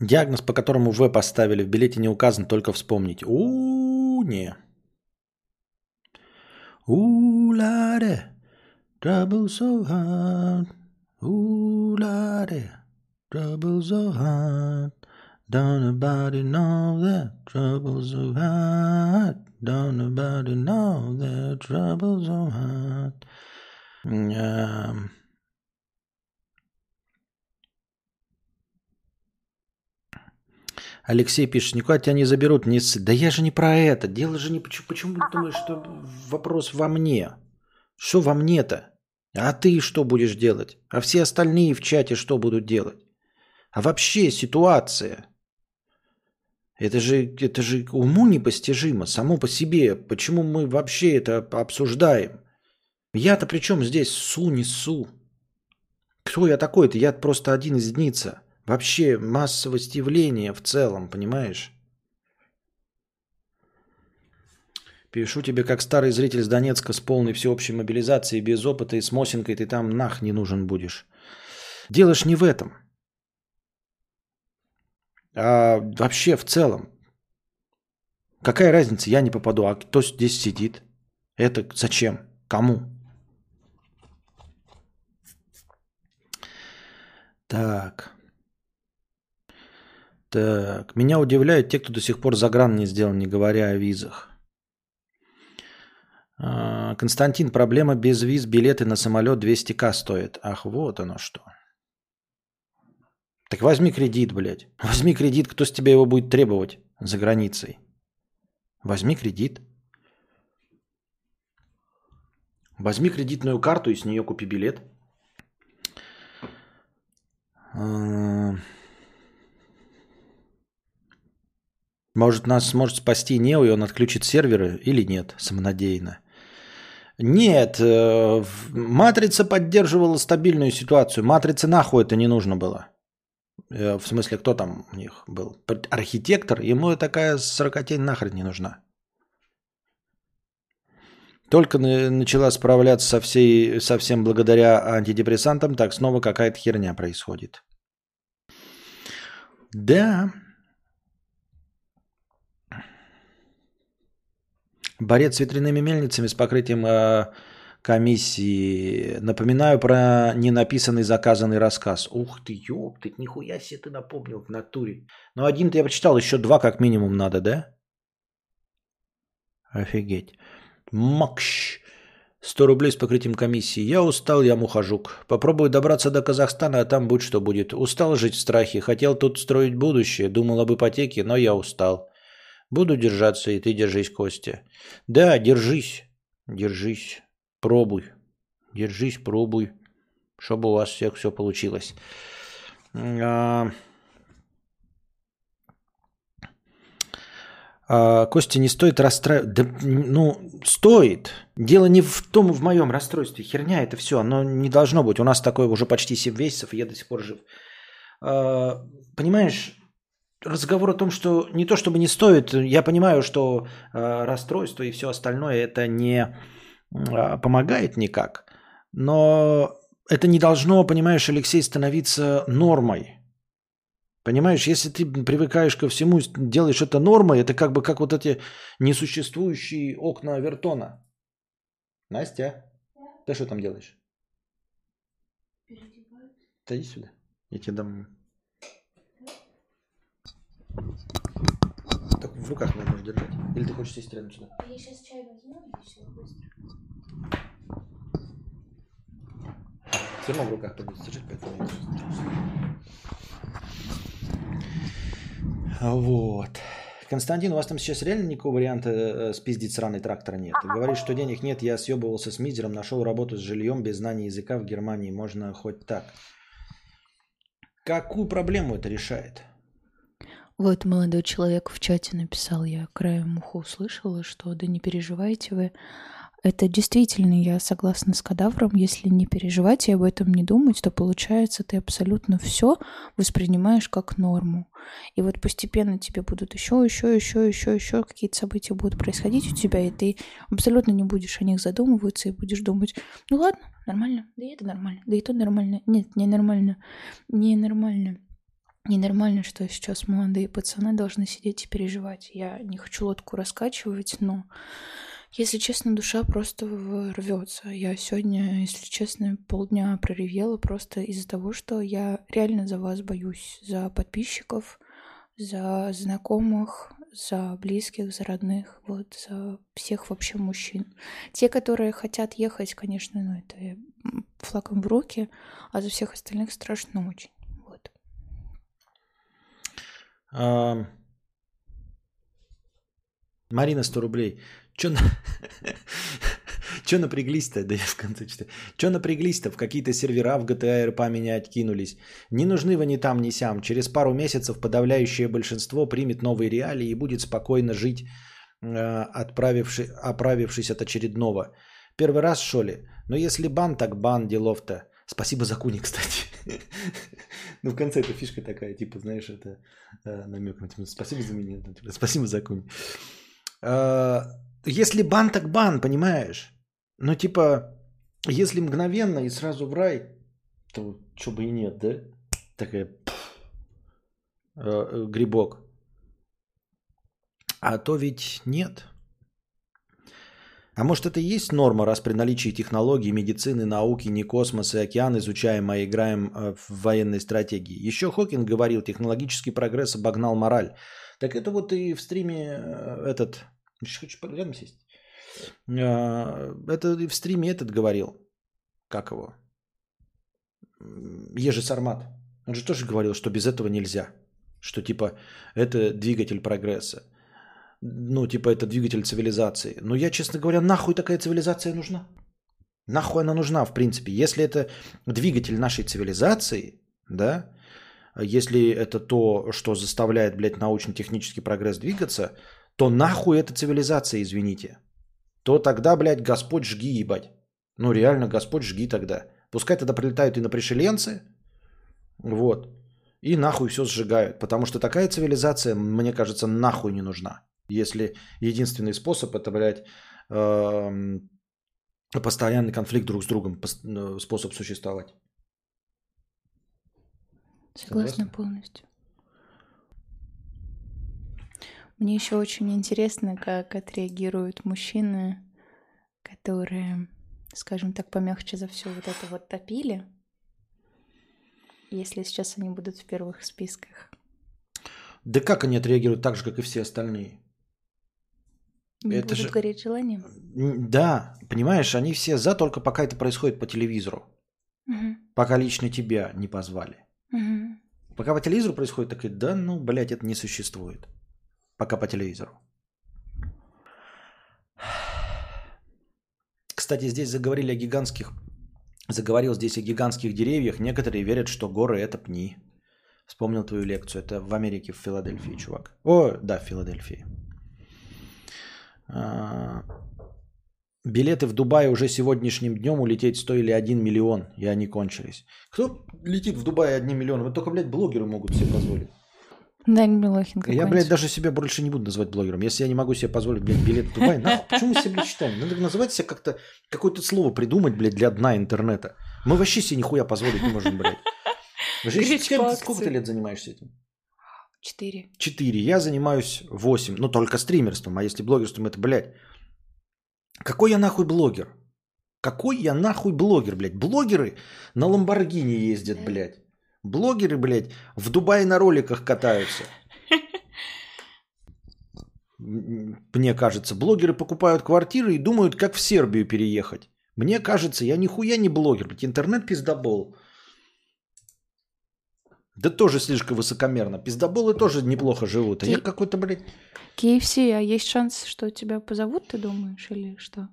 Диагноз, по которому В поставили в билете, не указан, только вспомнить. У, не. У-ла-де, trouble so hard. У-ла-де, trouble so hard. Don't nobody know that troubles so hard. Don't nobody know that troubles so hard. Um, Алексей пишет, никуда тебя не заберут, не. Да я же не про это. Дело же не... Почему, почему ты думаешь, что вопрос во мне? Что во мне-то? А ты что будешь делать? А все остальные в чате что будут делать? А вообще ситуация – это же, это же уму непостижимо, само по себе. Почему мы вообще это обсуждаем? Я-то при чем здесь су несу? Кто я такой-то? Я просто один из единица. Вообще массовость явления в целом, понимаешь? Пишу тебе, как старый зритель с Донецка с полной всеобщей мобилизацией, без опыта и с Мосинкой ты там нах не нужен будешь. Дело ж не в этом – А вообще в целом, какая разница, я не попаду, а кто здесь сидит? Это зачем? Кому? Так. Так. Меня удивляют те, кто до сих пор загран не сделал, не говоря о визах. А, Константин, проблема без виз, билеты на самолет 200к стоят. Ах, вот оно что. Так возьми кредит, блядь. Возьми кредит, кто с тебя его будет требовать за границей? Возьми кредит. Возьми кредитную карту и с нее купи билет. А, Может, нас сможет спасти Нео, и он отключит серверы или нет, самонадеянно. Нет, э, Матрица поддерживала стабильную ситуацию. Матрице нахуй это не нужно было. Э, в смысле, кто там у них был? Архитектор? Ему такая сорокотень нахрен не нужна. Только начала справляться со, всей, со всем благодаря антидепрессантам, так снова какая-то херня происходит. Да. Борец с ветряными мельницами с покрытием э, комиссии. Напоминаю про ненаписанный заказанный рассказ. Ух ты, ёб ты, нихуя себе ты напомнил в натуре. Ну один-то я прочитал, еще два как минимум надо, да? Офигеть. Макш. 100 рублей с покрытием комиссии. Я устал, я мухожук. Попробую добраться до Казахстана, а там будь что будет. Устал жить в страхе. Хотел тут строить будущее. Думал об ипотеке, но я устал. Буду держаться, и ты держись, Костя. Да, держись. Держись. Пробуй. Держись, пробуй. Чтобы у вас всех все получилось. А... А, Костя, не стоит расстраивать. Да, ну, стоит. Дело не в том, в моем расстройстве. Херня это все. Оно не должно быть. У нас такое уже почти 7 месяцев, и я до сих пор жив. А, понимаешь, разговор о том, что не то чтобы не стоит, я понимаю, что э, расстройство и все остальное это не помогает никак, но это не должно, понимаешь, Алексей, становиться нормой. Понимаешь, если ты привыкаешь ко всему, делаешь это нормой, это как бы как вот эти несуществующие окна Вертона. Настя, ты что там делаешь? Да иди сюда. Я тебе дам в руках не можешь держать. Или ты хочешь сесть рядом сюда? Я сейчас чай возьму и все быстро. Все равно в руках придется держать, поэтому Вот. Константин, у вас там сейчас реально никакого варианта э, спиздить сраный трактор нет? Говоришь, что денег нет, я съебывался с мизером, нашел работу с жильем без знания языка в Германии, можно хоть так. Какую проблему это решает? Вот молодой человек в чате написал, я краем уха услышала, что да не переживайте вы. Это действительно, я согласна с кадавром, если не переживать и об этом не думать, то получается ты абсолютно все воспринимаешь как норму. И вот постепенно тебе будут еще, еще, еще, еще, еще какие-то события будут происходить у тебя, и ты абсолютно не будешь о них задумываться и будешь думать, ну ладно, нормально, да и это нормально, да и то нормально. Нет, не нормально, не нормально ненормально, что сейчас молодые пацаны должны сидеть и переживать. Я не хочу лодку раскачивать, но, если честно, душа просто рвется. Я сегодня, если честно, полдня проревела просто из-за того, что я реально за вас боюсь, за подписчиков, за знакомых, за близких, за родных, вот, за всех вообще мужчин. Те, которые хотят ехать, конечно, ну, это флагом в руки, а за всех остальных страшно очень. Марина 100 рублей. Че на... Че напряглись-то? Да я в конце читаю. Че напряглись-то? В какие-то сервера в GTA RP менять кинулись. Не нужны вы ни там, ни сям. Через пару месяцев подавляющее большинство примет новые реалии и будет спокойно жить, э, отправивши... оправившись от очередного. Первый раз, что ли? Но если бан, так бан, делов-то. Спасибо за куни, кстати. ну, в конце эта фишка такая, типа, знаешь, это э, намек на спасибо за меня, типа, спасибо за куни. Э, если бан, так бан, понимаешь? Ну, типа, если мгновенно и сразу в рай, то что бы и нет, да? Такая... э, грибок. А то ведь нет. А может это и есть норма, раз при наличии технологий, медицины, науки, не космос и океан изучаем, а играем э, в военной стратегии? Еще Хокинг говорил, технологический прогресс обогнал мораль. Так это вот и в стриме э, этот... Хочешь рядом сесть? Э, это и в стриме этот говорил. Как его? Ежи Сармат. Он же тоже говорил, что без этого нельзя. Что типа это двигатель прогресса ну, типа, это двигатель цивилизации. Но я, честно говоря, нахуй такая цивилизация нужна? Нахуй она нужна, в принципе? Если это двигатель нашей цивилизации, да, если это то, что заставляет, блядь, научно-технический прогресс двигаться, то нахуй эта цивилизация, извините. То тогда, блядь, Господь жги, ебать. Ну, реально, Господь жги тогда. Пускай тогда прилетают и на пришеленцы, вот, и нахуй все сжигают. Потому что такая цивилизация, мне кажется, нахуй не нужна. Если единственный способ это, блядь, эм, постоянный конфликт друг с другом, э, способ существовать. Согласна Согласна? полностью. Мне еще очень интересно, как отреагируют мужчины, которые, скажем так, помягче за все вот это вот топили, если сейчас они будут в первых списках. Да как они отреагируют так же, как и все остальные? Не это будут же... гореть желанием? Да, понимаешь, они все за, только пока это происходит по телевизору. Угу. Пока лично тебя не позвали. Угу. Пока по телевизору происходит, так и да, ну, блядь, это не существует. Пока по телевизору. Кстати, здесь заговорили о гигантских... Заговорил здесь о гигантских деревьях. Некоторые верят, что горы – это пни. Вспомнил твою лекцию. Это в Америке, в Филадельфии, чувак. О, да, в Филадельфии. А, билеты в Дубай уже сегодняшним днем улететь стоили 1 миллион, и они кончились. Кто летит в Дубай одним миллионом? Это только, блядь, блогеры могут себе позволить. Даня Милохин Я, блядь, даже себя больше не буду называть блогером. Если я не могу себе позволить, блядь, билет в Дубай, нахуй, почему мы себя считаем? Надо называть себя как-то, какое-то слово придумать, блядь, для дна интернета. Мы вообще себе нихуя позволить не можем, блядь. Сколько ты лет занимаешься этим? Четыре. Четыре. Я занимаюсь восемь. Ну, только стримерством. А если блогерством, это, блядь. Какой я нахуй блогер? Какой я нахуй блогер, блядь? Блогеры на Ламборгини ездят, блядь. Блогеры, блядь, в Дубае на роликах катаются. Мне кажется, блогеры покупают квартиры и думают, как в Сербию переехать. Мне кажется, я нихуя не блогер, блядь, интернет пиздобол. Да тоже слишком высокомерно. Пиздоболы тоже неплохо живут. А Ки... я какой-то, блядь... KFC, а есть шанс, что тебя позовут, ты думаешь, или что?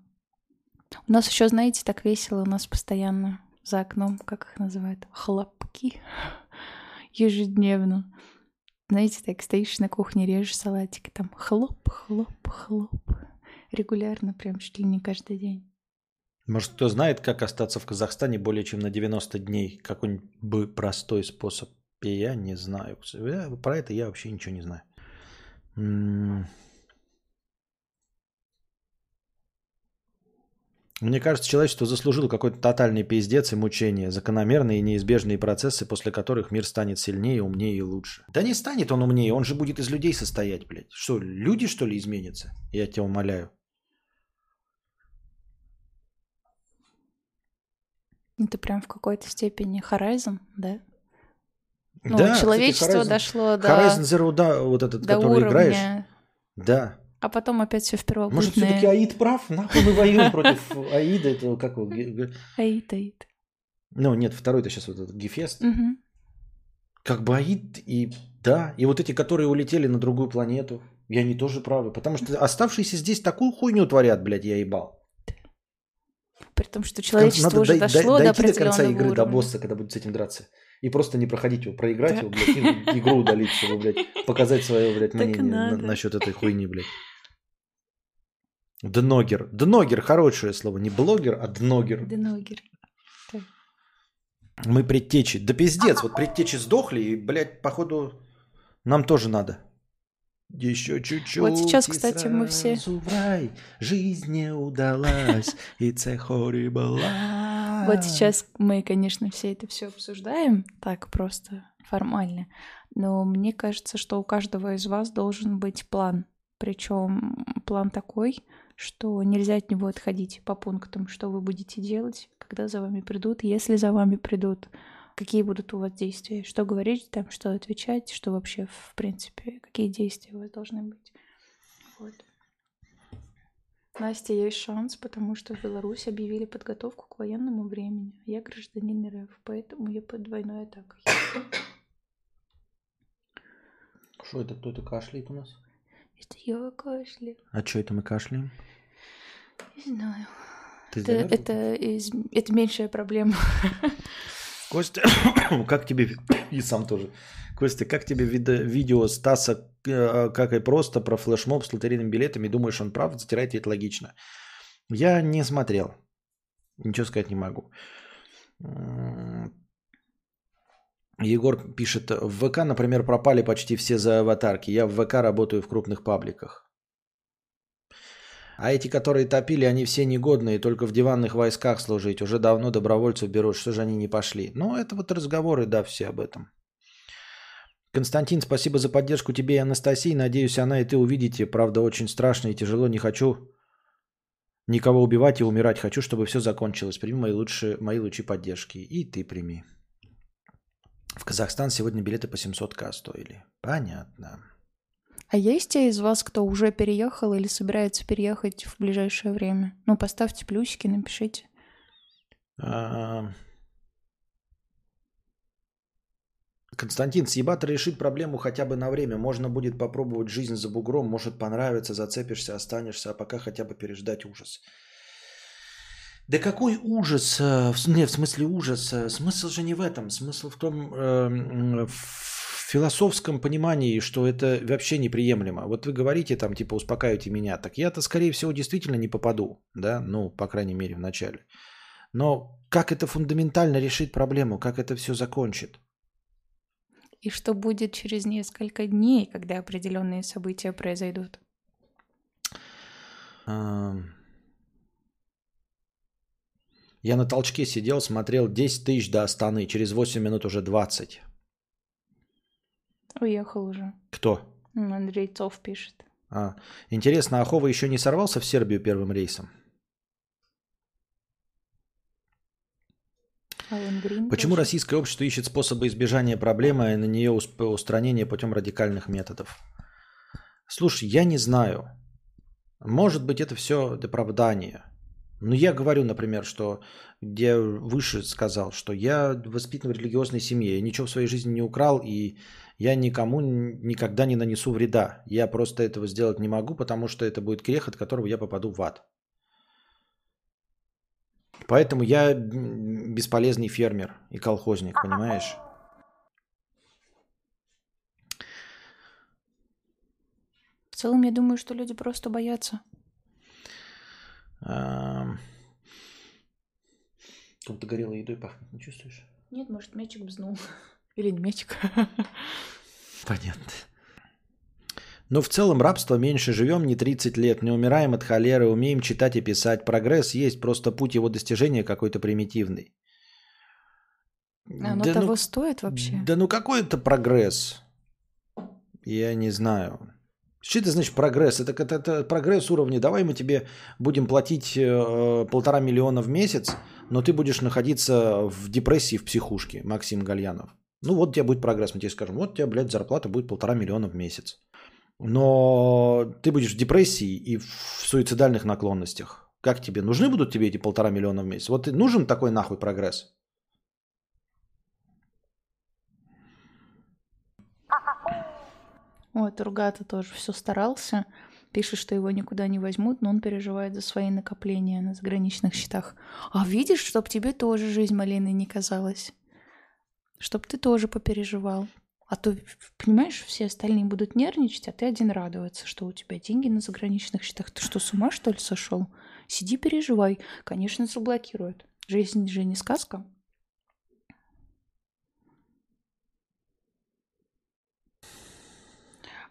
У нас еще, знаете, так весело, у нас постоянно за окном, как их называют, хлопки ежедневно. Знаете, так стоишь на кухне, режешь салатик, там хлоп, хлоп, хлоп. Регулярно, прям чуть ли не каждый день. Может, кто знает, как остаться в Казахстане более чем на 90 дней? Какой-нибудь простой способ я не знаю. Про это я вообще ничего не знаю. Мне кажется, человечество заслужило какой-то тотальный пиздец и мучение, закономерные и неизбежные процессы, после которых мир станет сильнее, умнее и лучше. Да не станет он умнее, он же будет из людей состоять, блядь. Что, люди, что ли, изменятся? Я тебя умоляю. Это прям в какой-то степени Horizon, да? Ну, да, человечество кстати, Horizon, дошло до... Horizon Zero Dawn, вот этот, до который уровня... играешь. Да. А потом опять все в первобытное. Может, все-таки Аид прав? Нахуй мы воюем против Аида? Это как его? Аид, Аид. Ну, нет, второй-то сейчас вот этот Гефест. Угу. Как бы Аид и... Да, и вот эти, которые улетели на другую планету, и они тоже правы. Потому что оставшиеся здесь такую хуйню творят, блядь, я ебал. При том, что человечество Надо уже дай, дошло дай, до определенного до конца игры, уровня. до босса, когда будет с этим драться и просто не проходить его, проиграть его, блядь, и игру удалить, чтобы, блядь, показать свое, блядь, мнение на, насчет этой хуйни, блядь. Дногер. Дногер, хорошее слово. Не блогер, а дногер. Дногер. Мы предтечи. Да пиздец, вот предтечи сдохли, и, блядь, походу, нам тоже надо. Еще чуть-чуть. Вот сейчас, кстати, мы все... В рай жизнь не удалась, и це была. Вот сейчас мы, конечно, все это все обсуждаем, так просто формально. Но мне кажется, что у каждого из вас должен быть план. Причем план такой, что нельзя от него отходить по пунктам, что вы будете делать, когда за вами придут, если за вами придут, какие будут у вас действия, что говорить там, что отвечать, что вообще, в принципе, какие действия у вас должны быть. Вот. Настя, есть шанс, потому что в Беларуси объявили подготовку к военному времени. Я гражданин РФ, поэтому я под двойной атакой. Что это? Кто-то кашляет у нас? Это я кашляю. А что это мы кашляем? Не знаю. Ты Это, это, из- это меньшая проблема. Костя, как тебе... И сам тоже. Костя, как тебе виде- видео Стаса э, как и просто про флешмоб с лотерейными билетами? Думаешь, он прав? Затирайте это логично. Я не смотрел. Ничего сказать не могу. Егор пишет, в ВК, например, пропали почти все за аватарки. Я в ВК работаю в крупных пабликах. А эти, которые топили, они все негодные, только в диванных войсках служить. Уже давно добровольцев берут, что же они не пошли? Ну, это вот разговоры, да, все об этом. Константин, спасибо за поддержку тебе и Анастасии. Надеюсь, она и ты увидите. Правда, очень страшно и тяжело. Не хочу никого убивать и умирать. Хочу, чтобы все закончилось. Прими мои лучшие, мои лучи поддержки. И ты прими. В Казахстан сегодня билеты по 700к стоили. Понятно. А есть те из вас, кто уже переехал или собирается переехать в ближайшее время? Ну, поставьте плюсики, напишите. Константин, съебато решит проблему хотя бы на время. Можно будет попробовать жизнь за бугром, может понравится, зацепишься, останешься, а пока хотя бы переждать ужас. Да какой ужас? э, Не, в смысле ужас. э, Смысл же не в этом. Смысл в том, э, м, в философском понимании, что это вообще неприемлемо. Вот вы говорите там, типа, успокаивайте меня. Так я-то, скорее всего, действительно не попаду. Да, ну, по крайней мере, в начале. Но как это фундаментально решит проблему? Как это все закончит? И что будет через несколько дней, когда определенные события произойдут? Я на толчке сидел, смотрел 10 тысяч до Астаны. Через 8 минут уже 20. Уехал уже. Кто? Андрей Цов пишет. А, интересно, Ахова еще не сорвался в Сербию первым рейсом? Почему тоже. российское общество ищет способы избежания проблемы и на нее устранения путем радикальных методов? Слушай, я не знаю. Может быть, это все оправдание. Но я говорю, например, что я выше сказал, что я воспитан в религиозной семье, я ничего в своей жизни не украл, и я никому никогда не нанесу вреда. Я просто этого сделать не могу, потому что это будет грех, от которого я попаду в ад. Поэтому я бесполезный фермер и колхозник, понимаешь? В целом, я думаю, что люди просто боятся. Ам. Как-то горелой едой пахнет, не чувствуешь? Нет, может, мячик бзнул. Или мячик. Понятно. Но в целом рабство меньше живем, не 30 лет, не умираем от холеры, умеем читать и писать. Прогресс есть, просто путь его достижения какой-то примитивный. Оно Да того ну- стоит вообще? Да ну какой это прогресс? Я не знаю. Что это значит прогресс? Это, это, это прогресс уровня. Давай мы тебе будем платить э, полтора миллиона в месяц, но ты будешь находиться в депрессии в психушке, Максим Гальянов. Ну вот у тебя будет прогресс. Мы тебе скажем, вот у тебя, блядь, зарплата будет полтора миллиона в месяц. Но ты будешь в депрессии и в суицидальных наклонностях. Как тебе? Нужны будут тебе эти полтора миллиона в месяц? Вот нужен такой нахуй прогресс? Вот, Ругата тоже все старался. Пишет, что его никуда не возьмут, но он переживает за свои накопления на заграничных счетах. А видишь, чтоб тебе тоже жизнь малиной не казалась. Чтоб ты тоже попереживал. А то, понимаешь, все остальные будут нервничать, а ты один радоваться, что у тебя деньги на заграничных счетах. Ты что, с ума, что ли, сошел? Сиди, переживай. Конечно, заблокируют. Жизнь же не сказка.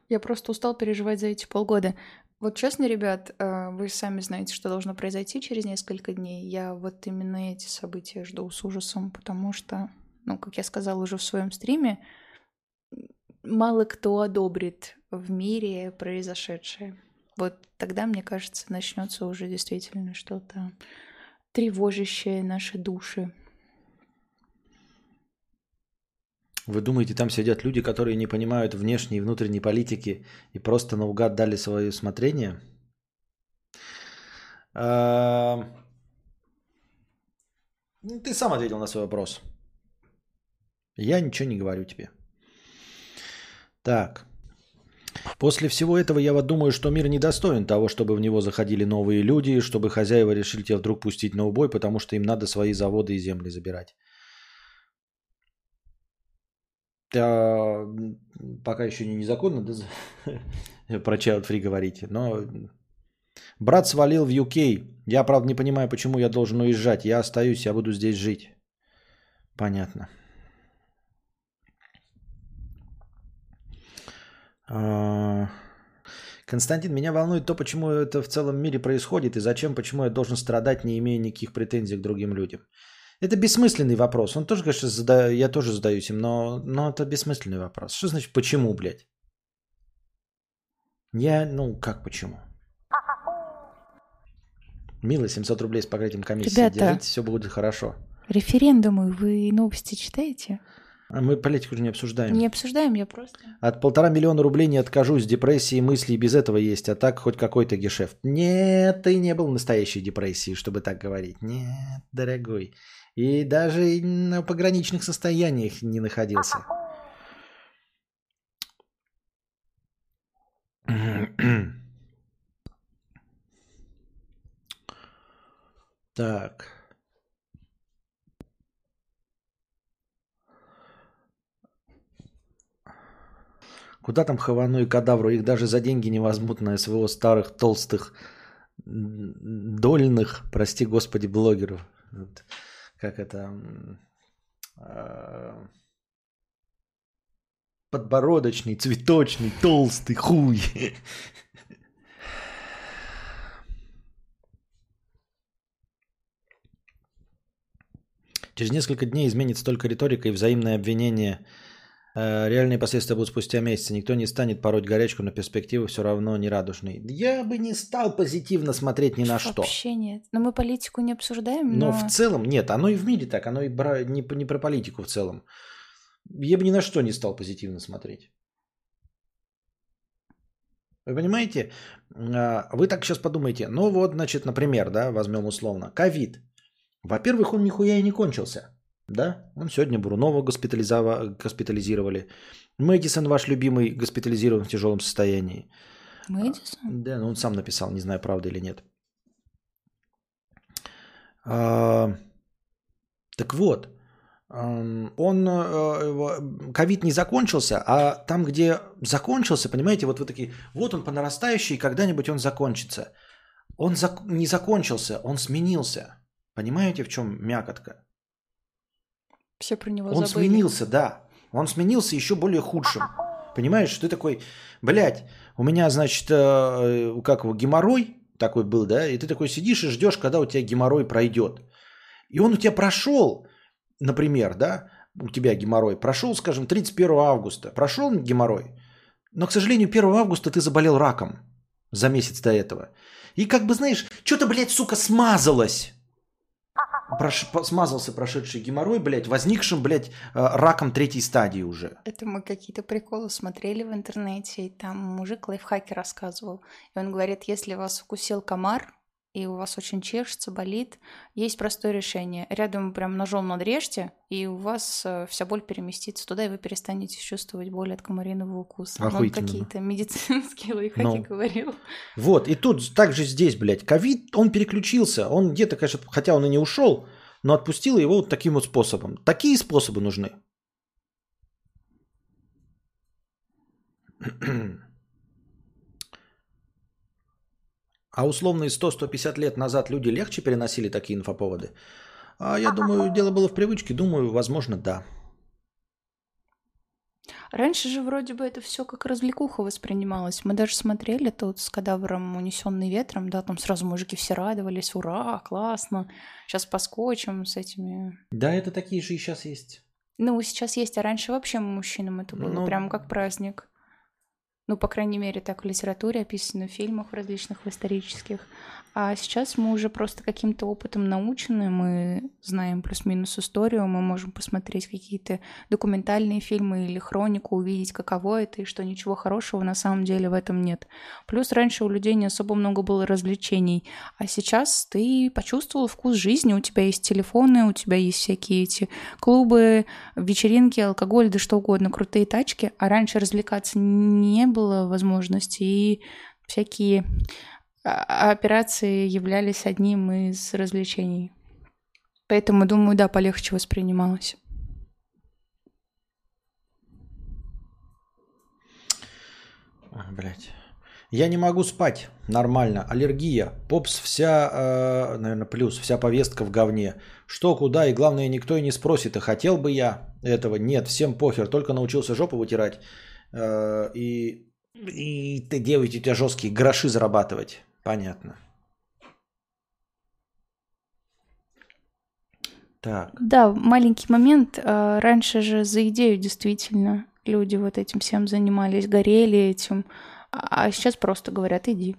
Я просто устал переживать за эти полгода. Вот честно, ребят, э, вы сами знаете, что должно произойти через несколько дней. Я вот именно эти события жду с ужасом, потому что, ну, как я сказала уже в своем стриме, мало кто одобрит в мире произошедшее. Вот тогда, мне кажется, начнется уже действительно что-то тревожащее наши души. Вы думаете, там сидят люди, которые не понимают внешней и внутренней политики и просто наугад дали свое усмотрение? А, ну, ты сам ответил на свой вопрос. Я ничего не говорю тебе. Так. После всего этого я вот думаю, что мир недостоин того, чтобы в него заходили новые люди, чтобы хозяева решили тебя вдруг пустить на убой, потому что им надо свои заводы и земли забирать. А, пока еще не незаконно, да, про Child Free говорите, но брат свалил в UK. Я, правда, не понимаю, почему я должен уезжать. Я остаюсь, я буду здесь жить. Понятно. Константин, меня волнует то, почему это в целом мире происходит и зачем, почему я должен страдать, не имея никаких претензий к другим людям. Это бессмысленный вопрос. Он тоже, конечно, зада... я тоже задаюсь им, но... но это бессмысленный вопрос. Что значит почему, блядь? Я, ну, как почему? Мило, 700 рублей с покрытием комиссии. Ребята, Держите, все будет хорошо. Референдумы, вы новости читаете? А мы политику уже не обсуждаем. Не обсуждаем, я просто... От полтора миллиона рублей не откажусь. Депрессии, мысли без этого есть. А так хоть какой-то гешефт. Нет, ты не был в настоящей депрессии, чтобы так говорить. Нет, дорогой. И даже на пограничных состояниях не находился. Так. Куда там Хавану и Кадавру? Их даже за деньги не возьмут на СВО старых, толстых, дольных, прости господи, блогеров. Как это... А, подбородочный, цветочный, толстый хуй. Через несколько дней изменится только риторика и взаимное обвинение – реальные последствия будут спустя месяцы. Никто не станет пороть горячку, но перспективы все равно не радужные. Я бы не стал позитивно смотреть ни на что. Вообще нет. Но мы политику не обсуждаем. Но, но в целом нет. Оно и в мире так. Оно и бра... не, не про политику в целом. Я бы ни на что не стал позитивно смотреть. Вы понимаете? А, вы так сейчас подумаете. Ну вот, значит, например, да, возьмем условно. Ковид. Во-первых, он нихуя и не кончился. Да, он сегодня Брунова госпитализировали. Мэдисон, ваш любимый, госпитализирован в тяжелом состоянии. Мэдисон? Да, ну он сам написал, не знаю, правда или нет. А, так вот, он, э, ковид не закончился, а там, где закончился, понимаете, вот вы такие, вот он по нарастающей, когда-нибудь он закончится. Он зак- не закончился, он сменился. Понимаете, в чем мякотка? Все про него Он забыли. сменился, да. Он сменился еще более худшим. Понимаешь, ты такой, блядь, у меня, значит, э, как его, геморрой такой был, да, и ты такой сидишь и ждешь, когда у тебя геморрой пройдет. И он у тебя прошел, например, да, у тебя геморрой прошел, скажем, 31 августа, прошел геморрой, но, к сожалению, 1 августа ты заболел раком за месяц до этого. И как бы, знаешь, что-то, блядь, сука, смазалось прош... смазался прошедший геморрой, блядь, возникшим, блядь, э, раком третьей стадии уже. Это мы какие-то приколы смотрели в интернете, и там мужик лайфхаки рассказывал. И он говорит, если вас укусил комар, и у вас очень чешется, болит, есть простое решение. Рядом прям ножом надрежьте, и у вас э, вся боль переместится туда, и вы перестанете чувствовать боль от комариного укуса. Он какие-то медицинские лайфхаки ну. говорил. Вот, и тут также здесь, блядь, ковид, он переключился. Он где-то, конечно, хотя он и не ушел, но отпустил его вот таким вот способом. Такие способы нужны. А условные 100-150 лет назад люди легче переносили такие инфоповоды? А я думаю, дело было в привычке. Думаю, возможно, да. Раньше же вроде бы это все как развлекуха воспринималось. Мы даже смотрели тут с кадавром «Унесенный ветром», да, там сразу мужики все радовались, ура, классно, сейчас поскочим с этими... Да, это такие же и сейчас есть. Ну, сейчас есть, а раньше вообще мужчинам это было Ну, прям как праздник. Ну, по крайней мере, так в литературе описано, в фильмах различных в исторических. А сейчас мы уже просто каким-то опытом научены, мы знаем плюс-минус историю, мы можем посмотреть какие-то документальные фильмы или хронику, увидеть, каково это, и что ничего хорошего на самом деле в этом нет. Плюс раньше у людей не особо много было развлечений, а сейчас ты почувствовал вкус жизни, у тебя есть телефоны, у тебя есть всякие эти клубы, вечеринки, алкоголь, да что угодно, крутые тачки, а раньше развлекаться не было возможности, и всякие а- операции являлись одним из развлечений. Поэтому, думаю, да, полегче воспринималось. Блять. Я не могу спать нормально. Аллергия. Попс вся, э, наверное, плюс. Вся повестка в говне. Что, куда и главное, никто и не спросит. И хотел бы я этого? Нет, всем похер. Только научился жопу вытирать. Э, и, и ты делаете у тебя жесткие гроши зарабатывать. Понятно. Так. Да, маленький момент. а, Раньше же за идею действительно люди вот этим всем занимались, горели этим. А а сейчас просто говорят, иди.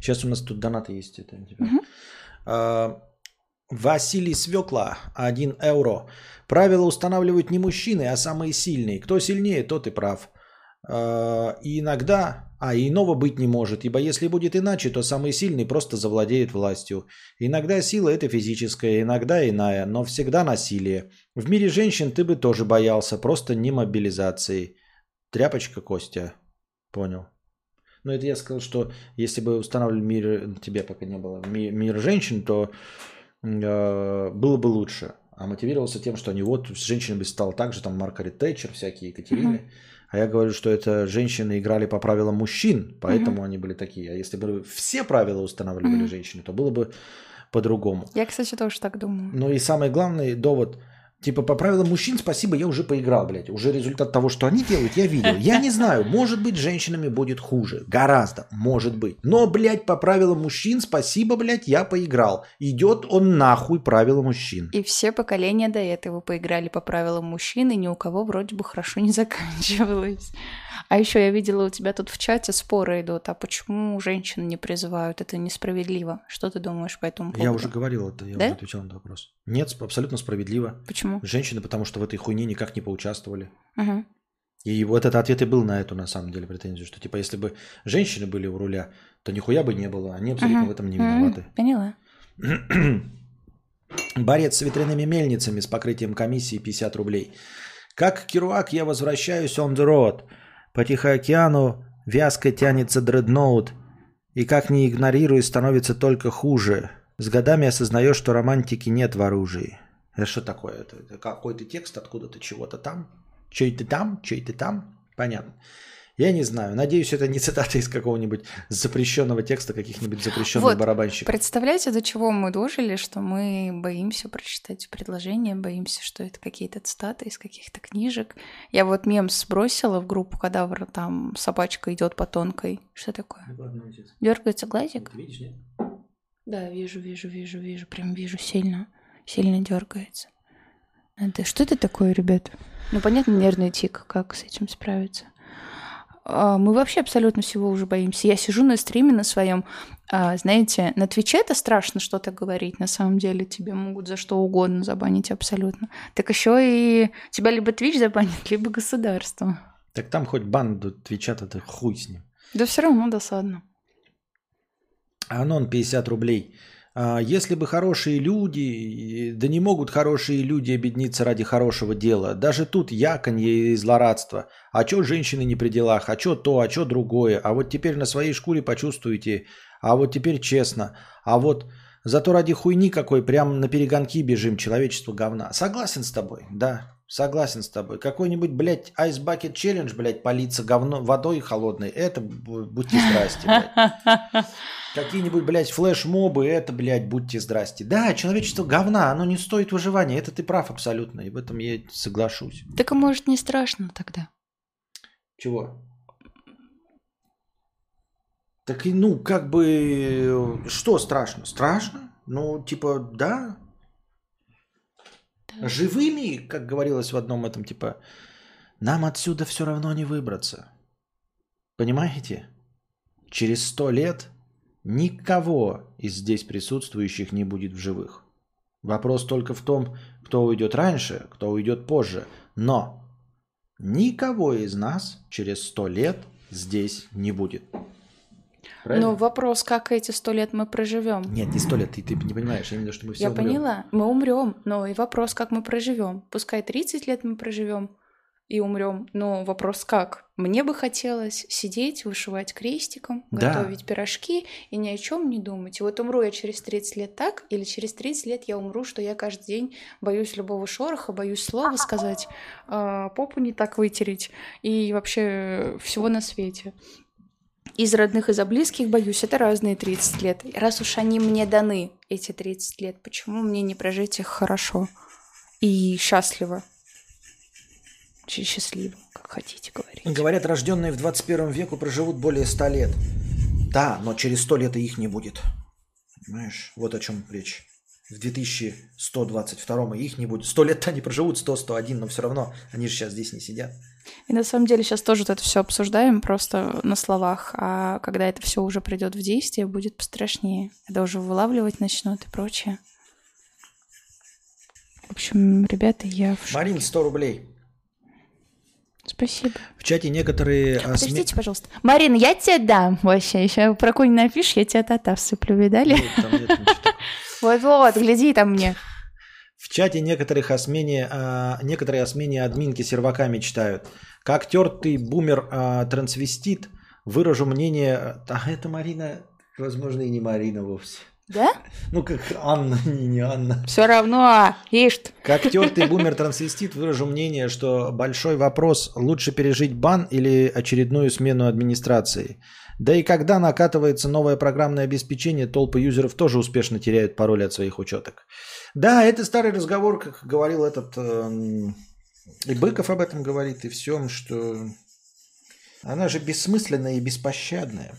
Сейчас у нас тут донаты есть. Это. А, Василий Свекла, 1 евро. Правила устанавливают не мужчины, а самые сильные. Кто сильнее, тот и прав. А, И иногда, а иного быть не может, ибо если будет иначе, то самый сильный просто завладеет властью. Иногда сила это физическая, иногда иная, но всегда насилие. В мире женщин ты бы тоже боялся, просто не мобилизации. Тряпочка Костя. Понял. Но это я сказал, что если бы устанавливали мир, тебе пока не было, ми- мир женщин, то э, было бы лучше. А мотивировался тем, что они вот с женщинами стал так же, там Маргарет Тэтчер, всякие Екатерины. А я говорю, что это женщины играли по правилам мужчин, поэтому они были такие. А если бы все правила устанавливали Мгм. женщины, то было бы по-другому. Я, кстати, тоже так думаю. Ну и самый главный довод, типа по правилам мужчин, спасибо, я уже поиграл, блядь. Уже результат того, что они делают, я видел. Я не знаю, может быть, женщинами будет хуже. Гораздо, может быть. Но, блядь, по правилам мужчин, спасибо, блядь, я поиграл. Идет он нахуй правила мужчин. И все поколения до этого поиграли по правилам мужчин, и ни у кого вроде бы хорошо не заканчивалось. А еще я видела у тебя тут в чате споры идут, а почему женщин не призывают? Это несправедливо. Что ты думаешь по этому поводу? Я уже говорил это, я Да? уже отвечал на этот вопрос. Нет, абсолютно справедливо. Почему? Женщины, потому что в этой хуйне никак не поучаствовали. Мгм. И вот этот ответ и был на эту, на самом деле, претензию, что, типа, если бы женщины были у руля, то нихуя бы не было. Они абсолютно Мгм. в этом не виноваты. Поняла. Борец с ветряными мельницами с покрытием комиссии 50 рублей. Как Керуак я возвращаюсь on the road. По Тихоокеану вязко тянется дредноут. И как не игнорирую, становится только хуже. С годами осознаешь, что романтики нет в оружии. Это что такое? Это, какой-то текст откуда-то, чего-то там? Чей-то там? Чей-то там? Понятно. Я не знаю. Надеюсь, это не цитата из какого-нибудь запрещенного текста каких-нибудь запрещенных Вот, барабанщиков. Представляете, до чего мы дожили, что мы боимся прочитать предложения, боимся, что это какие-то цитаты из каких-то книжек. Я вот мем сбросила в группу кадавра, там собачка идет по тонкой. Что такое? Дергается глазик? Видишь, нет? Да, вижу, вижу, вижу, вижу. Прям вижу сильно. Сильно дергается. Это что это такое, ребят? Ну, понятно, нервный тик. Как с этим справиться? А, Мы вообще абсолютно всего уже боимся. Я сижу на стриме на своем, а, знаете, на Твиче это страшно что-то говорить. На самом деле тебе могут за что угодно забанить абсолютно. Так еще и тебя либо Твич забанит, либо государство. Так там хоть банду твичат, это хуй с ним. Да все равно досадно. Анон 50 рублей. А, Если бы хорошие люди, да не могут хорошие люди объединиться ради хорошего дела. Даже тут яконье и злорадство. А чё женщины не при делах, а чё то, а чё другое. А вот теперь на своей шкуре почувствуете. А вот теперь честно. А вот зато ради хуйни какой прям на перегонки бежим, человечество говна. Согласен с тобой, да. Согласен с тобой. Какой-нибудь, блядь, Ice Bucket Challenge, блядь, политься говно, водой холодной. Это бу- будьте здрасте, блядь. Какие-нибудь, блядь, флеш-мобы, это, блядь, будьте здрасте. Да, человечество говна, оно не стоит выживания. Это ты прав абсолютно, и в этом я соглашусь. Так а может не страшно тогда? Чего? Так и, ну, как бы, что страшно? Страшно? Ну, типа, да. Да. Живыми, как говорилось в одном этом, типа, нам отсюда все равно не выбраться. Понимаете? Через сто лет никого из здесь присутствующих не будет в живых. Вопрос только в том, кто уйдет раньше, кто уйдет позже. Но никого из нас через сто лет здесь не будет. Правильно? Но вопрос, как эти сто лет мы проживем. Нет, не сто лет, ты, ты не понимаешь, я имею в виду, что мы все Я умрем. поняла, мы умрем, но и вопрос, как мы проживем. Пускай 30 лет мы проживем и умрем, но вопрос как? Мне бы хотелось сидеть, вышивать крестиком, Да. готовить пирожки и ни о чем не думать. И вот умру я через 30 лет так, или через 30 лет я умру, что я каждый день боюсь любого шороха, боюсь слова сказать, а, попу не так вытереть и вообще всего на свете. Из родных и за близких боюсь, это разные 30 лет. Раз уж они мне даны, эти 30 лет, почему мне не прожить их хорошо и счастливо? Счастливо, как хотите говорить. Говорят, рожденные в 21 веку проживут более 100 лет. Да, но через 100 лет и их не будет. Понимаешь? Вот о чем речь. В 2122 и их не будет. 100 лет-то они проживут, 100, 101, но все равно они же сейчас здесь не сидят. И на самом деле сейчас тоже вот это все обсуждаем просто на словах, а когда это все уже придет в действие, будет пострашнее. Когда уже вылавливать начнут и прочее. В общем, ребята, я в шоке. Марин, 100 рублей. Спасибо. В чате некоторые... а, сме- Подождите, пожалуйста. Марин, я тебе дам вообще. Еще про конь напишешь, я тебе тата всыплю, видали? Вот-вот, гляди там мне. В чате некоторых о смене, а, некоторые о смене админки сервака мечтают. Как тертый бумер а, трансвестит, выражу мнение... А это Марина, возможно, и не Марина вовсе. Да? Ну, как Анна, не, не Анна. Все равно, ишь. Как тертый бумер трансвестит, выражу мнение, что большой вопрос, лучше пережить бан или очередную смену администрации. Да и когда накатывается новое программное обеспечение, толпы юзеров тоже успешно теряют пароли от своих учеток. Да, это старый разговор, как говорил этот... эм, и Быков об этом говорит, и всем, что она же бессмысленная и беспощадная.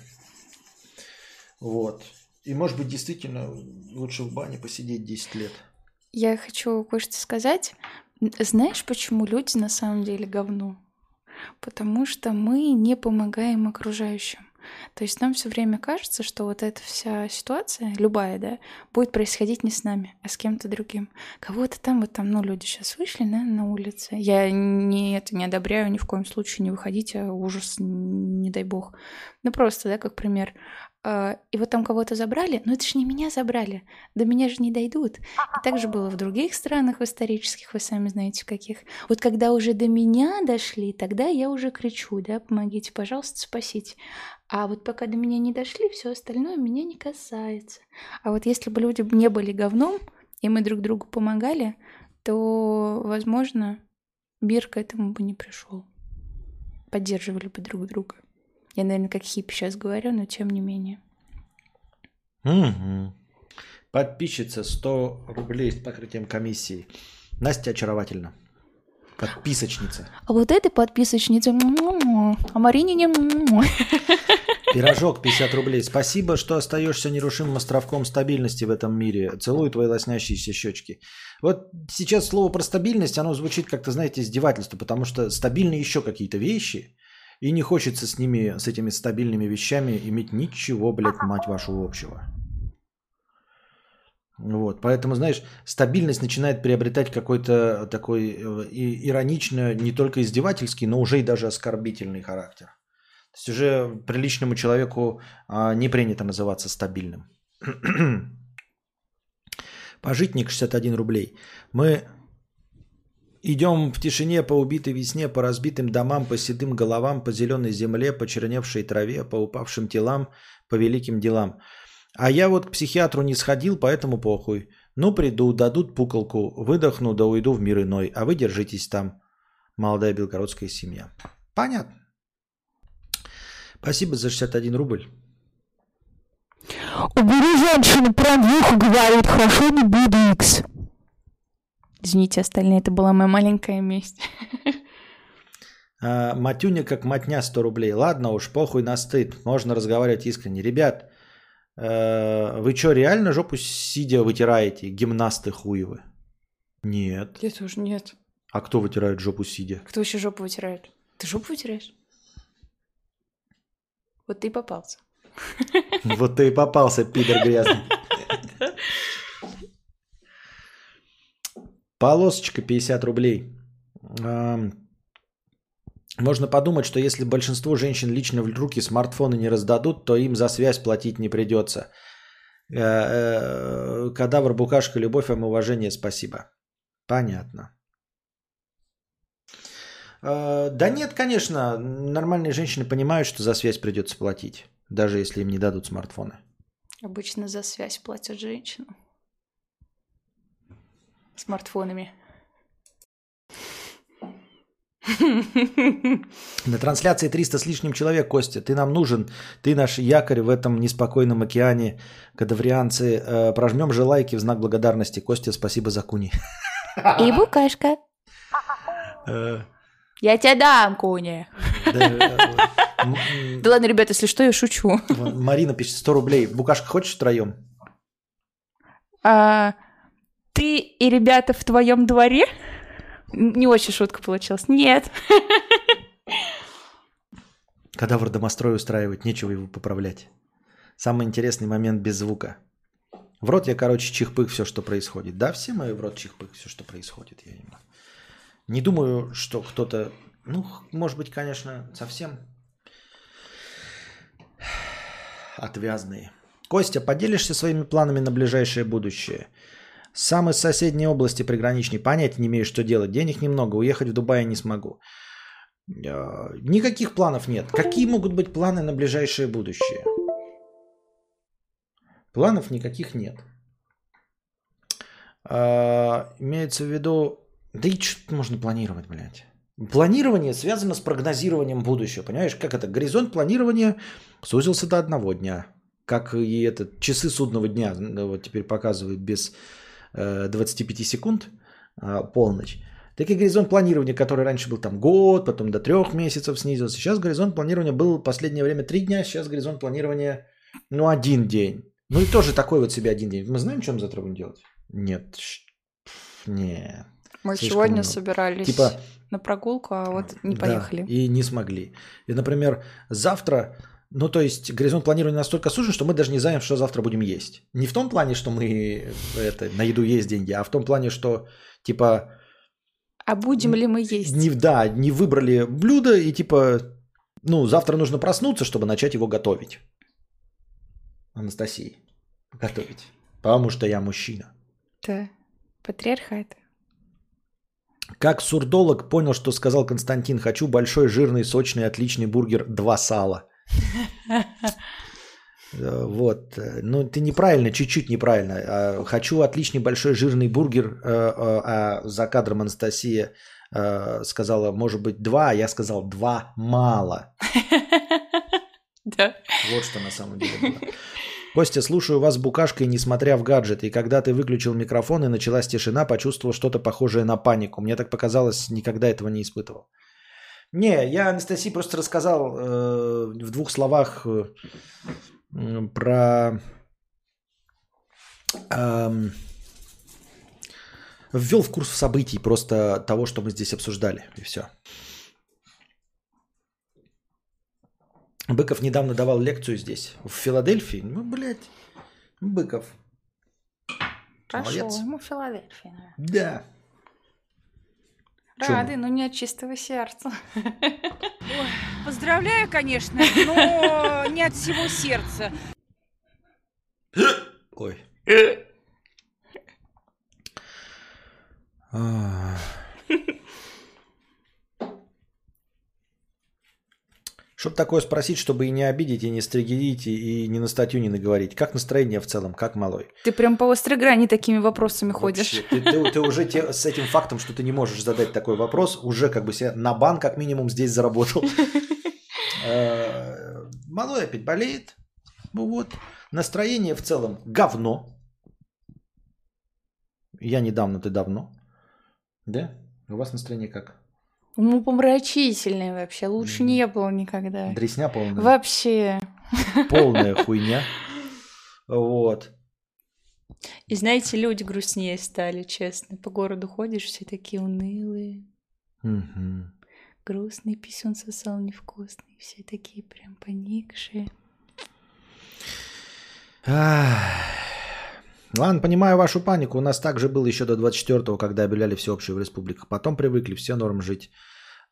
Вот. И, может быть, действительно лучше в бане посидеть 10 лет. Я хочу кое-что сказать. Знаешь, почему люди на самом деле говно? Потому что мы не помогаем окружающим. То есть нам все время кажется, что вот эта вся ситуация, любая, да, будет происходить не с нами, а с кем-то другим. Кого-то там, вот там, ну, люди сейчас вышли, да, на улице. Я не это не одобряю, ни в коем случае не выходите, ужас, не дай бог. Ну, просто, да, как пример. А, И вот там кого-то забрали, но это же не меня забрали, до меня же не дойдут. И так же было в других странах исторических, вы сами знаете каких. Вот когда уже до меня дошли, тогда я уже кричу, да, помогите, пожалуйста, спасите. А вот пока до меня не дошли, все остальное меня не касается. А вот если бы люди не были говном, и мы друг другу помогали, то, возможно, мир к этому бы не пришел. Поддерживали бы друг друга. Я, наверное, как хип сейчас говорю, но тем не менее. Мгм. Подписчица 100 рублей с покрытием комиссии. Настя очаровательна. Подписочница. А вот этой подписочнице, а Марине не. Пирожок 50 рублей. Спасибо, что остаешься нерушимым островком стабильности в этом мире. Целую твои лоснящиеся щечки. Вот сейчас слово про стабильность, оно звучит как-то, знаете, издевательство, потому что стабильны еще какие-то вещи, и не хочется с ними, с этими стабильными вещами иметь ничего, блядь, мать вашу общего. Вот, поэтому, знаешь, стабильность начинает приобретать какой-то такой э, и- иронично, не только издевательский, но уже и даже оскорбительный характер. То есть уже приличному человеку а, не принято называться стабильным. Пожитник 61 рублей. Мы идем в тишине по убитой весне, по разбитым домам, по седым головам, по зеленой земле, по черневшей траве, по упавшим телам, по великим делам. А я вот к психиатру не сходил, поэтому похуй. Ну, приду, дадут пуколку, выдохну, да уйду в мир иной. А вы держитесь там, молодая белгородская семья. Понятно. Спасибо за 61 рубль. Убери женщину, прям в ухо говорит, хорошо, не буду икс. Извините, остальные, это была моя маленькая месть. А, Матюня как матня 100 рублей. Ладно уж, похуй на стыд. Можно разговаривать искренне. Ребят, э, вы что, реально жопу сидя вытираете? Гимнасты хуевы. Нет. Я тоже нет. А кто вытирает жопу сидя? Кто еще жопу вытирает? Ты жопу вытираешь? Вот ты и попался. Вот ты и попался, пидор грязный. Полосочка 50 рублей. Можно подумать, что если большинство женщин лично в руки смартфоны не раздадут, то им за связь платить не придется. Э, э, Кадавр, букашка, любовь вам, уважение, спасибо. Понятно. Э, Да нет, конечно, нормальные женщины понимают, что за связь придется платить, даже если им не дадут смартфоны. Обычно за связь платят женщины. Смартфонами. На трансляции 300 с лишним человек, Костя, ты нам нужен. Ты наш якорь в этом неспокойном океане. Кадаврианцы, э, прожмем же лайки в знак благодарности. Костя, спасибо за куни. И букашка. Э, Я тебе дам, Куни. да, э, Да ладно, ребята, если что, я шучу. Марина пишет 100 рублей. Букашка, хочешь втроем? Ты и ребята в твоем дворе? Не очень шутка получилась. Нет. Кадавр домострой устраивать, нечего его поправлять. Самый интересный момент без звука. В рот я, короче, чихпых все, что происходит. Да, все мои в рот чихпых все, что происходит. Я ему. Не думаю, что кто-то, ну, может быть, конечно, совсем отвязные. Костя, поделишься своими планами на ближайшее будущее? Сам из соседней области приграничной. Понятия не имею, что делать. Денег немного, уехать в Дубай не смогу. Э, Никаких планов нет. Какие могут быть планы на ближайшее будущее? Планов никаких нет. А, Имеется в виду... Да и что можно планировать, блядь? Планирование связано с прогнозированием будущего. Понимаешь, как это? Горизонт планирования сузился до одного дня. Как и этот часы судного дня вот теперь показывают без 25 секунд а, полночь. Так и горизонт планирования, который раньше был там год, потом до трех месяцев снизился. Сейчас горизонт планирования был в последнее время три дня, сейчас горизонт планирования, ну, один день. Ну и тоже такой вот себе один день. Мы знаем, мы завтра будем делать? Нет. Нет. Мы Слишком сегодня много. собирались Типа- на прогулку, а вот не Да, поехали. и не смогли. И, например, завтра, ну то есть горизонт планирования настолько сужен, что мы даже не знаем, что завтра будем есть. Не в том плане, что мы это, на еду есть деньги, а в том плане, что типа А будем ли мы есть? не, да, не выбрали блюдо и типа, ну завтра нужно проснуться, чтобы начать его готовить. Анастасии, готовить. Потому что я мужчина. Да. Патриархат. Как сурдолог понял, что сказал Константин, хочу большой, жирный, сочный, отличный бургер, два сала. Э, Вот. э, Ну, ты неправильно, чуть-чуть неправильно. А, Хочу отличный, большой, жирный бургер, э, э, а за кадром Анастасия э, сказала, может быть, два, а я сказал, два мало. Да. Вот что на самом деле было. Костя, слушаю вас с букашкой, несмотря в гаджет. И когда ты выключил микрофон и началась тишина, почувствовал что-то похожее на панику. Мне так показалось, никогда этого не испытывал. Не, я Анастасии просто рассказал э, в двух словах э, про... эм, ввел в курс событий просто того, что мы здесь обсуждали. И все. Быков недавно давал лекцию здесь, в Филадельфии. Ну, блядь, Быков. Молодец. ему наверное. Да. Рады, но не от чистого сердца. Поздравляю, конечно, но не от всего сердца. Ой. А. Чтоб такое спросить, чтобы и не обидеть, и не стригерить, и не на статью не наговорить. Как настроение в целом? Как малой? Ты прям по острой грани такими вопросами ходишь. Вообще, Ты, ты- ты уже те- с этим фактом, что ты не можешь задать такой вопрос, уже как бы себе на бан как минимум здесь заработал. Э, Малой опять болеет. Ну вот. Настроение в целом говно. Я недавно, ты давно. Да? У вас настроение как? Умопомрачительный вообще. Лучше Мгм. не было никогда. Дресня полная. Вообще. Полная хуйня. Вот. И знаете, люди грустнее стали, честно. По городу ходишь, все такие унылые. Мгм. Грустный писюн сосал невкусный. Все такие прям поникшие. Ах. Ладно, понимаю вашу панику. У нас также было еще до 24-го, когда объявляли всеобщую в республиках. Потом привыкли, все норм жить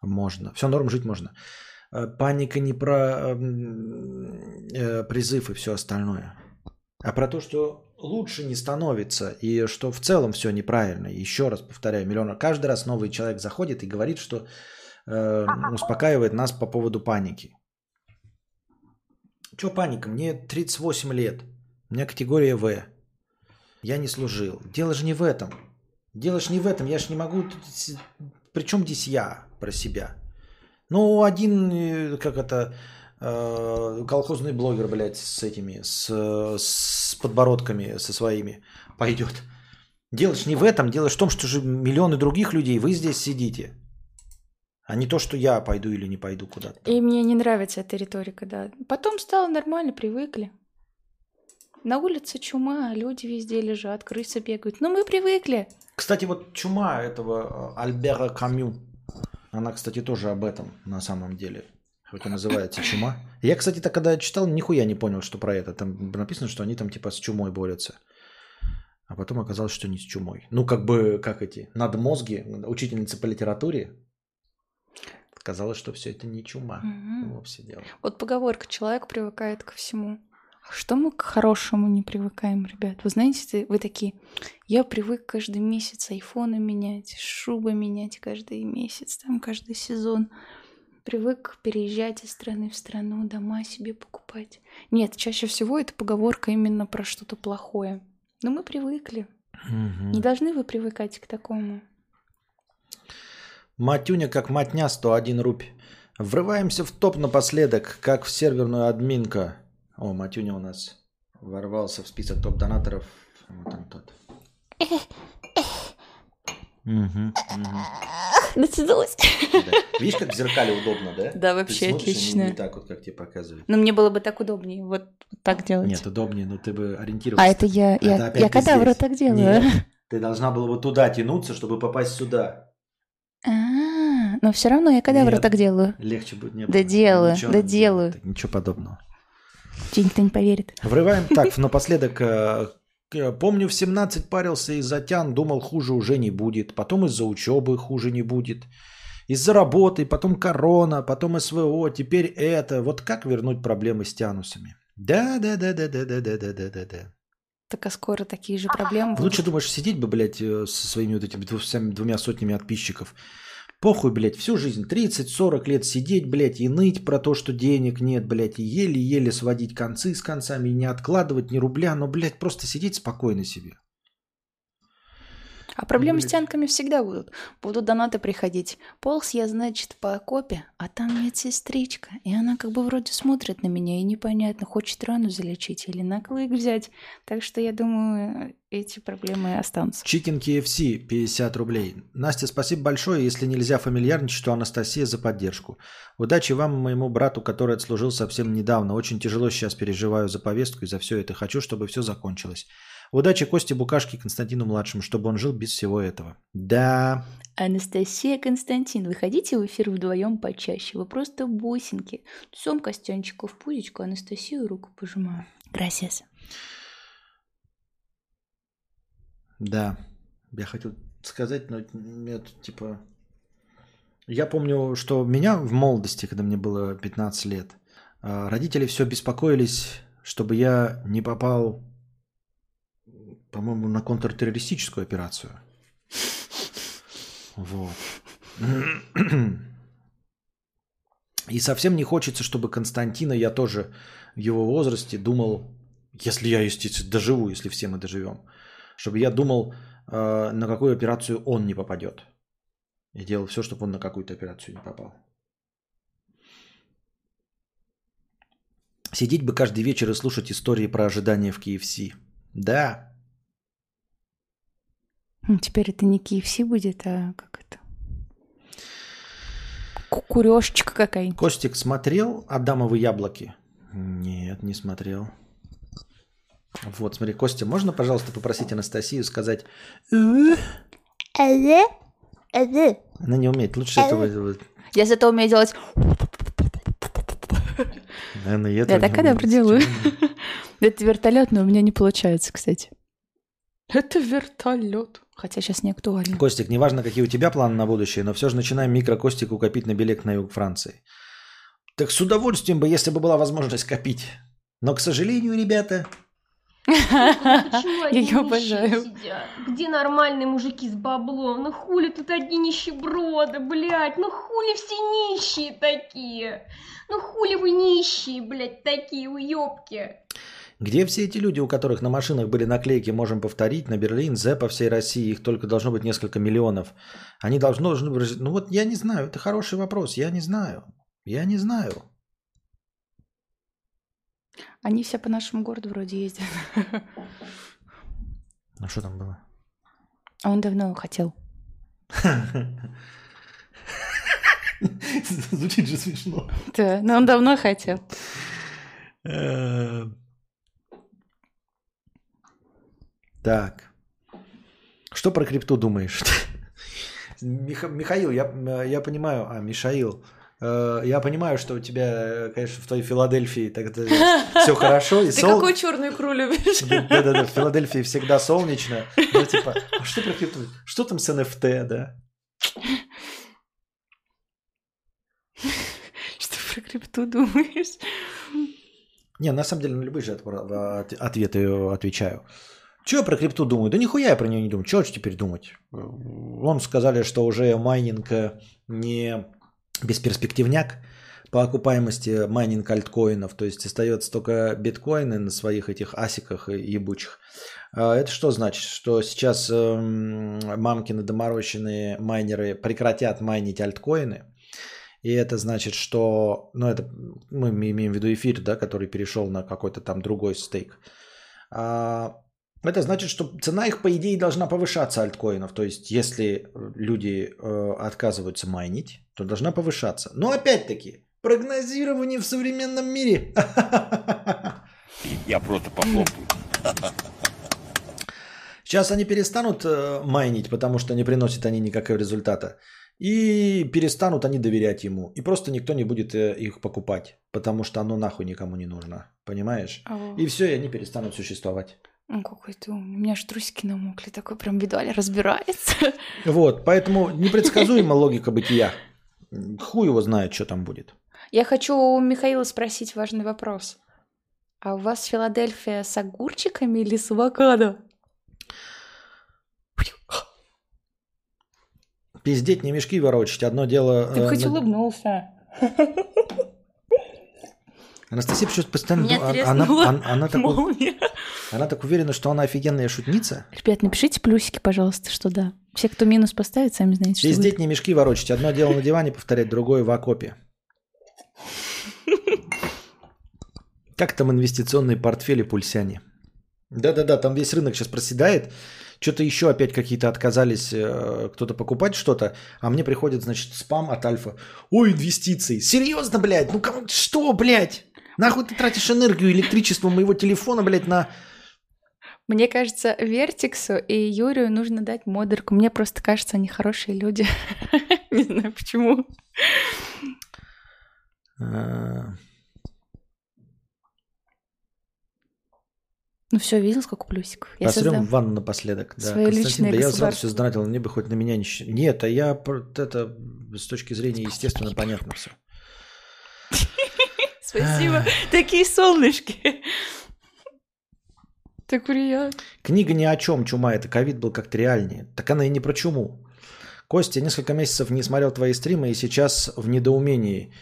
можно. Все норм жить можно. Э, Паника не про м, э, призыв и все остальное, а про то, что лучше не становится и что в целом все неправильно. Еще раз повторяю, миллион каждый раз новый человек заходит и говорит, что э, успокаивает нас по поводу паники. Че паника? Мне 38 лет. У меня категория В. Я не служил. Дело же не в этом. Дело же не в этом. Я же не могу... Причем здесь я про себя? Ну, один, э, как это, э, колхозный блогер, блядь, с этими, с, с подбородками, со своими, пойдет. Дело же не в этом. Дело в том, что же миллионы других людей, вы здесь сидите. А не то, что я пойду или не пойду куда-то. И мне не нравится эта риторика, да. Потом стало нормально, привыкли. На улице чума, люди везде лежат, крысы бегают. Но мы привыкли. Кстати, вот чума этого э, Альбера Камю, она, кстати, тоже об этом на самом деле. Хоть и называется чума. Я, кстати, так когда читал, нихуя не понял, что про это. Там написано, что они там типа с чумой борются. А потом оказалось, что не с чумой. Ну, как бы, как эти, надмозги, учительница по литературе. Казалось, что все это не чума. Мгм. Вовсе дело. Вот поговорка «человек привыкает ко всему». Что мы к хорошему не привыкаем, ребят? Вы знаете, вы такие, я привык каждый месяц айфоны менять, шубы менять каждый месяц, там каждый сезон. Привык переезжать из страны в страну, дома себе покупать. Нет, чаще всего это поговорка именно про что-то плохое. Но мы привыкли. Мгм. Не должны вы привыкать к такому. Матюня как матня 101 рупий. Врываемся в топ напоследок, как в серверную админка. О, Матюня у нас ворвался в список топ-донаторов. Вот он тот. Мгм, мгм. Натянулась. Да. Видишь, как в зеркале удобно, да? Да, вообще смотришь, отлично. Не так вот, как тебе показывают. Но мне было бы так удобнее вот так делать. Нет, удобнее, но ты бы ориентировался. А это я, Это я, я кадавра так делаю. Нет, ты должна была вот туда тянуться, чтобы попасть сюда. А, но все равно я кадавра Нет. так делаю. Легче бы не было. Да делаю, Ничего, да делаю. так, Ничего подобного. Тебе никто не поверит. Врываем так, напоследок. э, к- Помню, в 17 парился из-за тян, думал, хуже уже не будет. Потом из-за учебы хуже не будет. Из-за работы, потом корона, потом СВО, теперь это. Вот как вернуть проблемы с тянусами? Да, да, да, да, да, да, да, да, да, да, да. Так а скоро такие же проблемы будут. Лучше думаешь сидеть бы, блядь, э, со своими вот этими двумя сотнями подписчиков. Похуй, блядь, всю жизнь, 30-40 лет сидеть, блядь, и ныть про то, что денег нет, блядь, и еле-еле сводить концы с концами, и не откладывать ни рубля, но, блядь, просто сидеть спокойно себе. А проблемы с тянками всегда будут. Будут донаты приходить. Полз я, значит, по окопе, а там медсестричка. И она как бы вроде смотрит на меня, и непонятно, хочет рану залечить или на клык взять. Так что я думаю, эти проблемы останутся. Chicken KFC 50 рублей. Настя, спасибо большое, если нельзя фамильярничать, то Анастасия за поддержку. Удачи вам моему брату, который отслужил совсем недавно. Очень тяжело сейчас переживаю за повестку и за все это. Хочу, чтобы все закончилось. Удачи Косте Букашке и Константину Младшему, чтобы он жил без всего этого. Да, Анастасия Константин, выходите в эфир вдвоем почаще. Вы просто бусинки. Сом Костянчику в пузичку, Анастасию руку пожимаю. Gracias. да. Я хотел сказать, но нет, типа... Я помню, что меня в молодости, когда мне было 15 лет, а, родители все беспокоились, чтобы я не попал, по-моему, на контртеррористическую операцию. Вот. И совсем не хочется, чтобы Константина, я тоже в его возрасте думал, если я, естественно, доживу, если все мы доживем, чтобы я думал, э, на какую операцию он не попадет. И делал все, чтобы он на какую-то операцию не попал. Сидеть бы каждый вечер и слушать истории про ожидания в KFC. Да, Теперь это не KFC будет, а как это? Кукурешечка какая-нибудь. Костик смотрел «Адамовы яблоки»? Нет, не смотрел. Вот, смотри, Костя, можно, пожалуйста, попросить Анастасию сказать... «Э?» Она не умеет. Лучше этого... Я зато умею делать... Наверное, Я этого так когда проделаю. Это вертолет, но у меня не получается, кстати. Это вертолет. Хотя сейчас не актуально. Костик, неважно, какие у тебя планы на будущее, но все же начинаем микрокостику копить на билет на юг Франции. Так с удовольствием бы, если бы была возможность копить. Но, к сожалению, ребята, Почему Я нищие обожаю. сидят? Где нормальные мужики с баблом? Ну хули тут одни нищеброды, блядь? Ну хули все нищие такие? Ну хули вы нищие, блядь, такие уёбки? Где все эти люди, у которых на машинах были наклейки «Можем повторить» на Берлин, Зе по всей России, их только должно быть несколько миллионов. Они должны, должны быть... Ну вот я не знаю, это хороший вопрос, я не знаю. Я не знаю. Они все по нашему городу вроде ездят. Ну что там было? А он давно хотел. Звучит же смешно. Да, но он давно хотел. Э, Так. Что про крипту думаешь? Миха- Михаил, я, я понимаю, а, Мишаил, э, я понимаю, что у тебя, конечно, в твоей Филадельфии так все хорошо. И сол- черную икру любишь? Да-да-да, в Филадельфии всегда солнечно. Ну, типа, а что про крипту? Что там с NFT, да? Что про крипту думаешь? Не, на самом деле на любые же ответы отвечаю. Че я про крипту думаю? Да нихуя я про нее не думаю. Чего теперь думать? Вон сказали, что уже майнинг э, не бесперспективняк по окупаемости майнинг альткоинов. То есть остается только биткоины на своих этих асиках ебучих. А Это что значит? Что сейчас эм, мамкины доморощенные майнеры прекратят майнить альткоины, и это значит, что, ну это мы имеем в виду эфир, да, который перешел на какой-то там другой стейк. А, это значит, что цена их, по идее, должна повышаться альткоинов. То есть, если люди э, отказываются майнить, то должна повышаться. Но опять-таки, прогнозирование в современном мире. Я просто похлопаю. Сейчас они перестанут э, майнить, потому что не приносят они никакого результата. И перестанут они доверять ему. И просто никто не будет э, их покупать, потому что оно нахуй никому не нужно. Понимаешь? И все, и они перестанут существовать. Он какой-то. У меня аж трусики намокли. Такой прям видуаль разбирается. Вот, поэтому непредсказуема логика бытия. Хуй его знает, что там будет. Я хочу у Михаила спросить важный вопрос. А у вас Филадельфия с огурчиками или с авокадо? Пиздеть, не мешки ворочать. Одно дело... Ты э, хоть на- улыбнулся. Анастасия почему-то постоянно... Меня а- она, она, она так, она так уверена, что она офигенная шутница. Ребят, напишите плюсики, пожалуйста, что да. Все, кто минус поставит, сами знаете, что Пиздеть, не мешки ворочать. Одно дело на диване повторять, другое в окопе. Как там инвестиционные портфели пульсяне? Да-да-да, там весь рынок сейчас проседает. Что-то еще опять какие-то отказались э, кто-то покупать что-то, а мне приходит, значит, спам от Альфа. Ой, инвестиции. Серьезно, блядь? Ну кому- что, блядь? Нахуй ты тратишь энергию, электричество моего телефона, блядь, на... Мне кажется, Вертиксу и Юрию нужно дать модерку. Мне просто кажется, они хорошие люди. Не знаю почему. э, Ну все, видел, сколько плюсиков? Я Посрем в ванну напоследок. Да. Своё Константин, да я сразу все сдонатил, мне бы хоть на меня щ- Нет, а я... Это с точки зрения, естественно, понятно все. Спасибо. Такие солнышки. Так приятно. Книга ни о чем, чума, это ковид был как-то реальнее. Так она и не про чуму. Костя, несколько месяцев не смотрел твои стримы и сейчас в недоумении.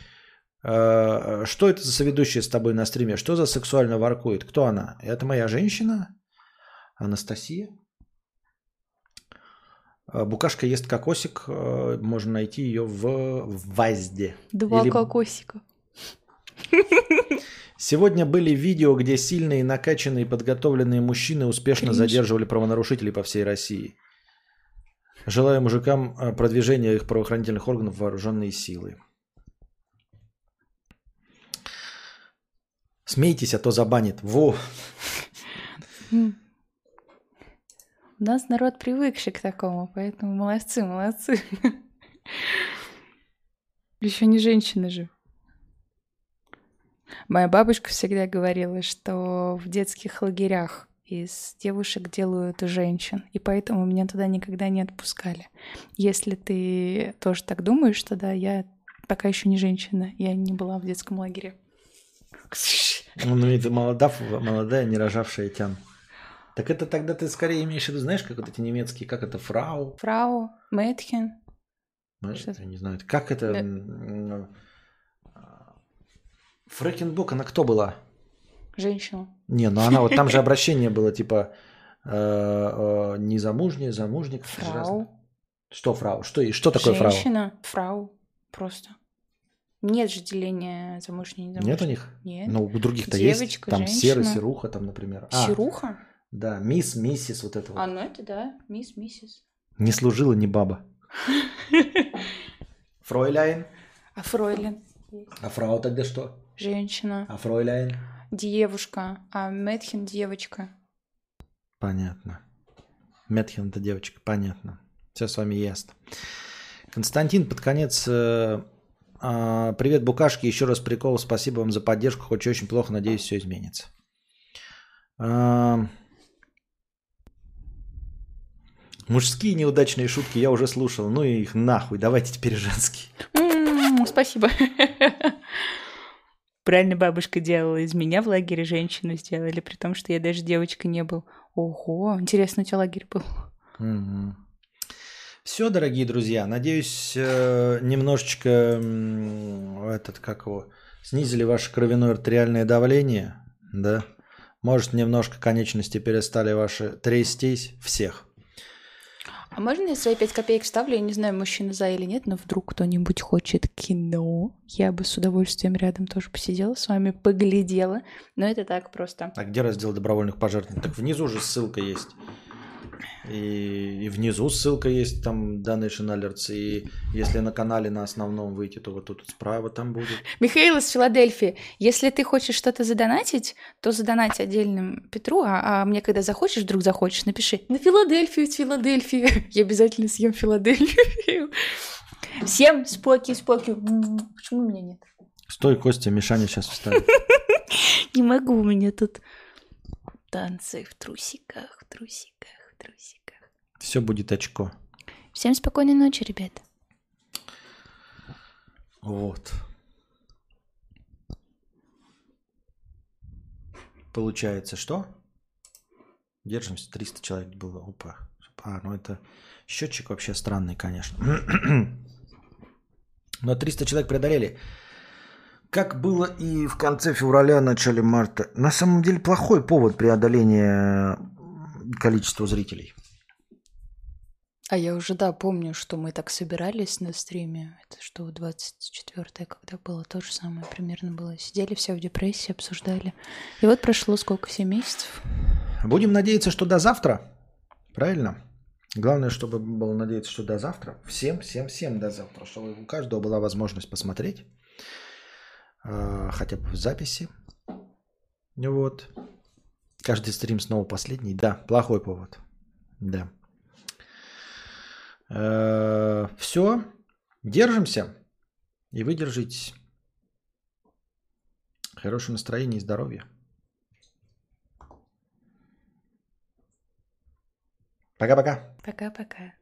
Э, Что это за соведущая с тобой на стриме? Что за сексуально воркует? Кто она? Это моя женщина? Анастасия? Э, Букашка ест кокосик. э, Можно найти ее в Вазде. Два Или- кокосика. Сегодня были видео, где сильные, накачанные, подготовленные мужчины успешно Кринж. задерживали правонарушителей по всей России. Желаю мужикам э, продвижения их правоохранительных органов вооруженные силы. Смейтесь, а то забанит. Во! У нас народ привыкший к такому, поэтому молодцы, молодцы. Еще не женщины же. Моя бабушка всегда говорила, что в детских лагерях из девушек делают женщин, и поэтому меня туда никогда не отпускали. Если ты тоже так думаешь, то да, я пока еще не женщина, я не была в детском лагере. Ну, и ты молода, молодая, не рожавшая тян. Так это тогда ты скорее имеешь в виду, знаешь, как вот эти немецкие, как это, фрау? Фрау, Мэтхен, Ну, Что? Я не знаю, как это... Да. Фрэкенбок, она кто была? женщина. Не, ну она вот там же обращение было типа э, э, незамужняя, замужник. Фрау. Что фрау? Что, что такое фрау? Женщина, фрау, просто. Нет же деления замужней и незамужней. Нет у них? Нет. Ну, у других-то есть. Девочка, Там серый, серуха, там, например. А, Серуха? да, мисс, миссис, вот это вот. А, ну это да, мисс, миссис. Не служила, не баба. Фройляйн. А фройлен? А фрау тогда что? Женщина. А фройляйн? Девушка. А Мэтхен девочка. Понятно. Метхин это девочка, понятно. Все с вами ясно. Константин, под конец. э, а, привет, букашки. Еще раз прикол. Спасибо вам за поддержку. Хоть очень плохо, надеюсь, все изменится. А, мужские неудачные шутки я уже слушал. Ну и их нахуй. Давайте теперь женские. Спасибо. Правильно бабушка делала. Из меня в лагере женщину сделали, при том, что я даже девочкой не был. Ого, интересно, у тебя лагерь был. Все, дорогие друзья, надеюсь, э, немножечко этот, как его, снизили ваше кровяное артериальное давление, да? Может, немножко конечности перестали ваши трястись всех. А можно я свои пять копеек вставлю? Я не знаю, мужчина за или нет, но вдруг кто-нибудь хочет кино. Я бы с удовольствием рядом тоже посидела с вами, поглядела. Но это так просто. А где раздел добровольных пожертвований? Так внизу же ссылка есть. И, и внизу ссылка есть, там Donation Alerts. И если на канале на основном выйти, то вот тут справа там будет. Михаил из Филадельфии. Если ты хочешь что-то задонатить, то задонать отдельным Петру, а, а мне когда захочешь, вдруг захочешь, напиши на Филадельфию из Филадельфии. Я обязательно съем Филадельфию. Всем споки, споки. Почему у меня нет? Стой, Костя, Мишаня сейчас вставит. Не могу, у меня тут танцы в трусиках, в трусиках, трусиках. Все будет очко. Всем спокойной ночи, ребят. Вот. Получается, что? Держимся, 300 человек было. Опа. А, ну это счетчик вообще странный, конечно. Но 300 человек преодолели. Как было и в конце февраля, начале марта. На самом деле плохой повод преодоления количества зрителей. А я уже, да, помню, что мы так собирались на стриме. Это что, 24-е, когда было то же самое примерно было. Сидели все в депрессии, обсуждали. И вот прошло сколько, 7 месяцев? Будем надеяться, что до завтра. Правильно? Главное, чтобы было надеяться, что до завтра. Всем, всем, всем до завтра. Чтобы у каждого была возможность посмотреть. э, Хотя бы в записи. Вот. Каждый стрим снова последний. Да, плохой повод. Да. Все. Держимся. И вы держитесь. Хорошего настроения и здоровья. Пока-пока. Пока-пока.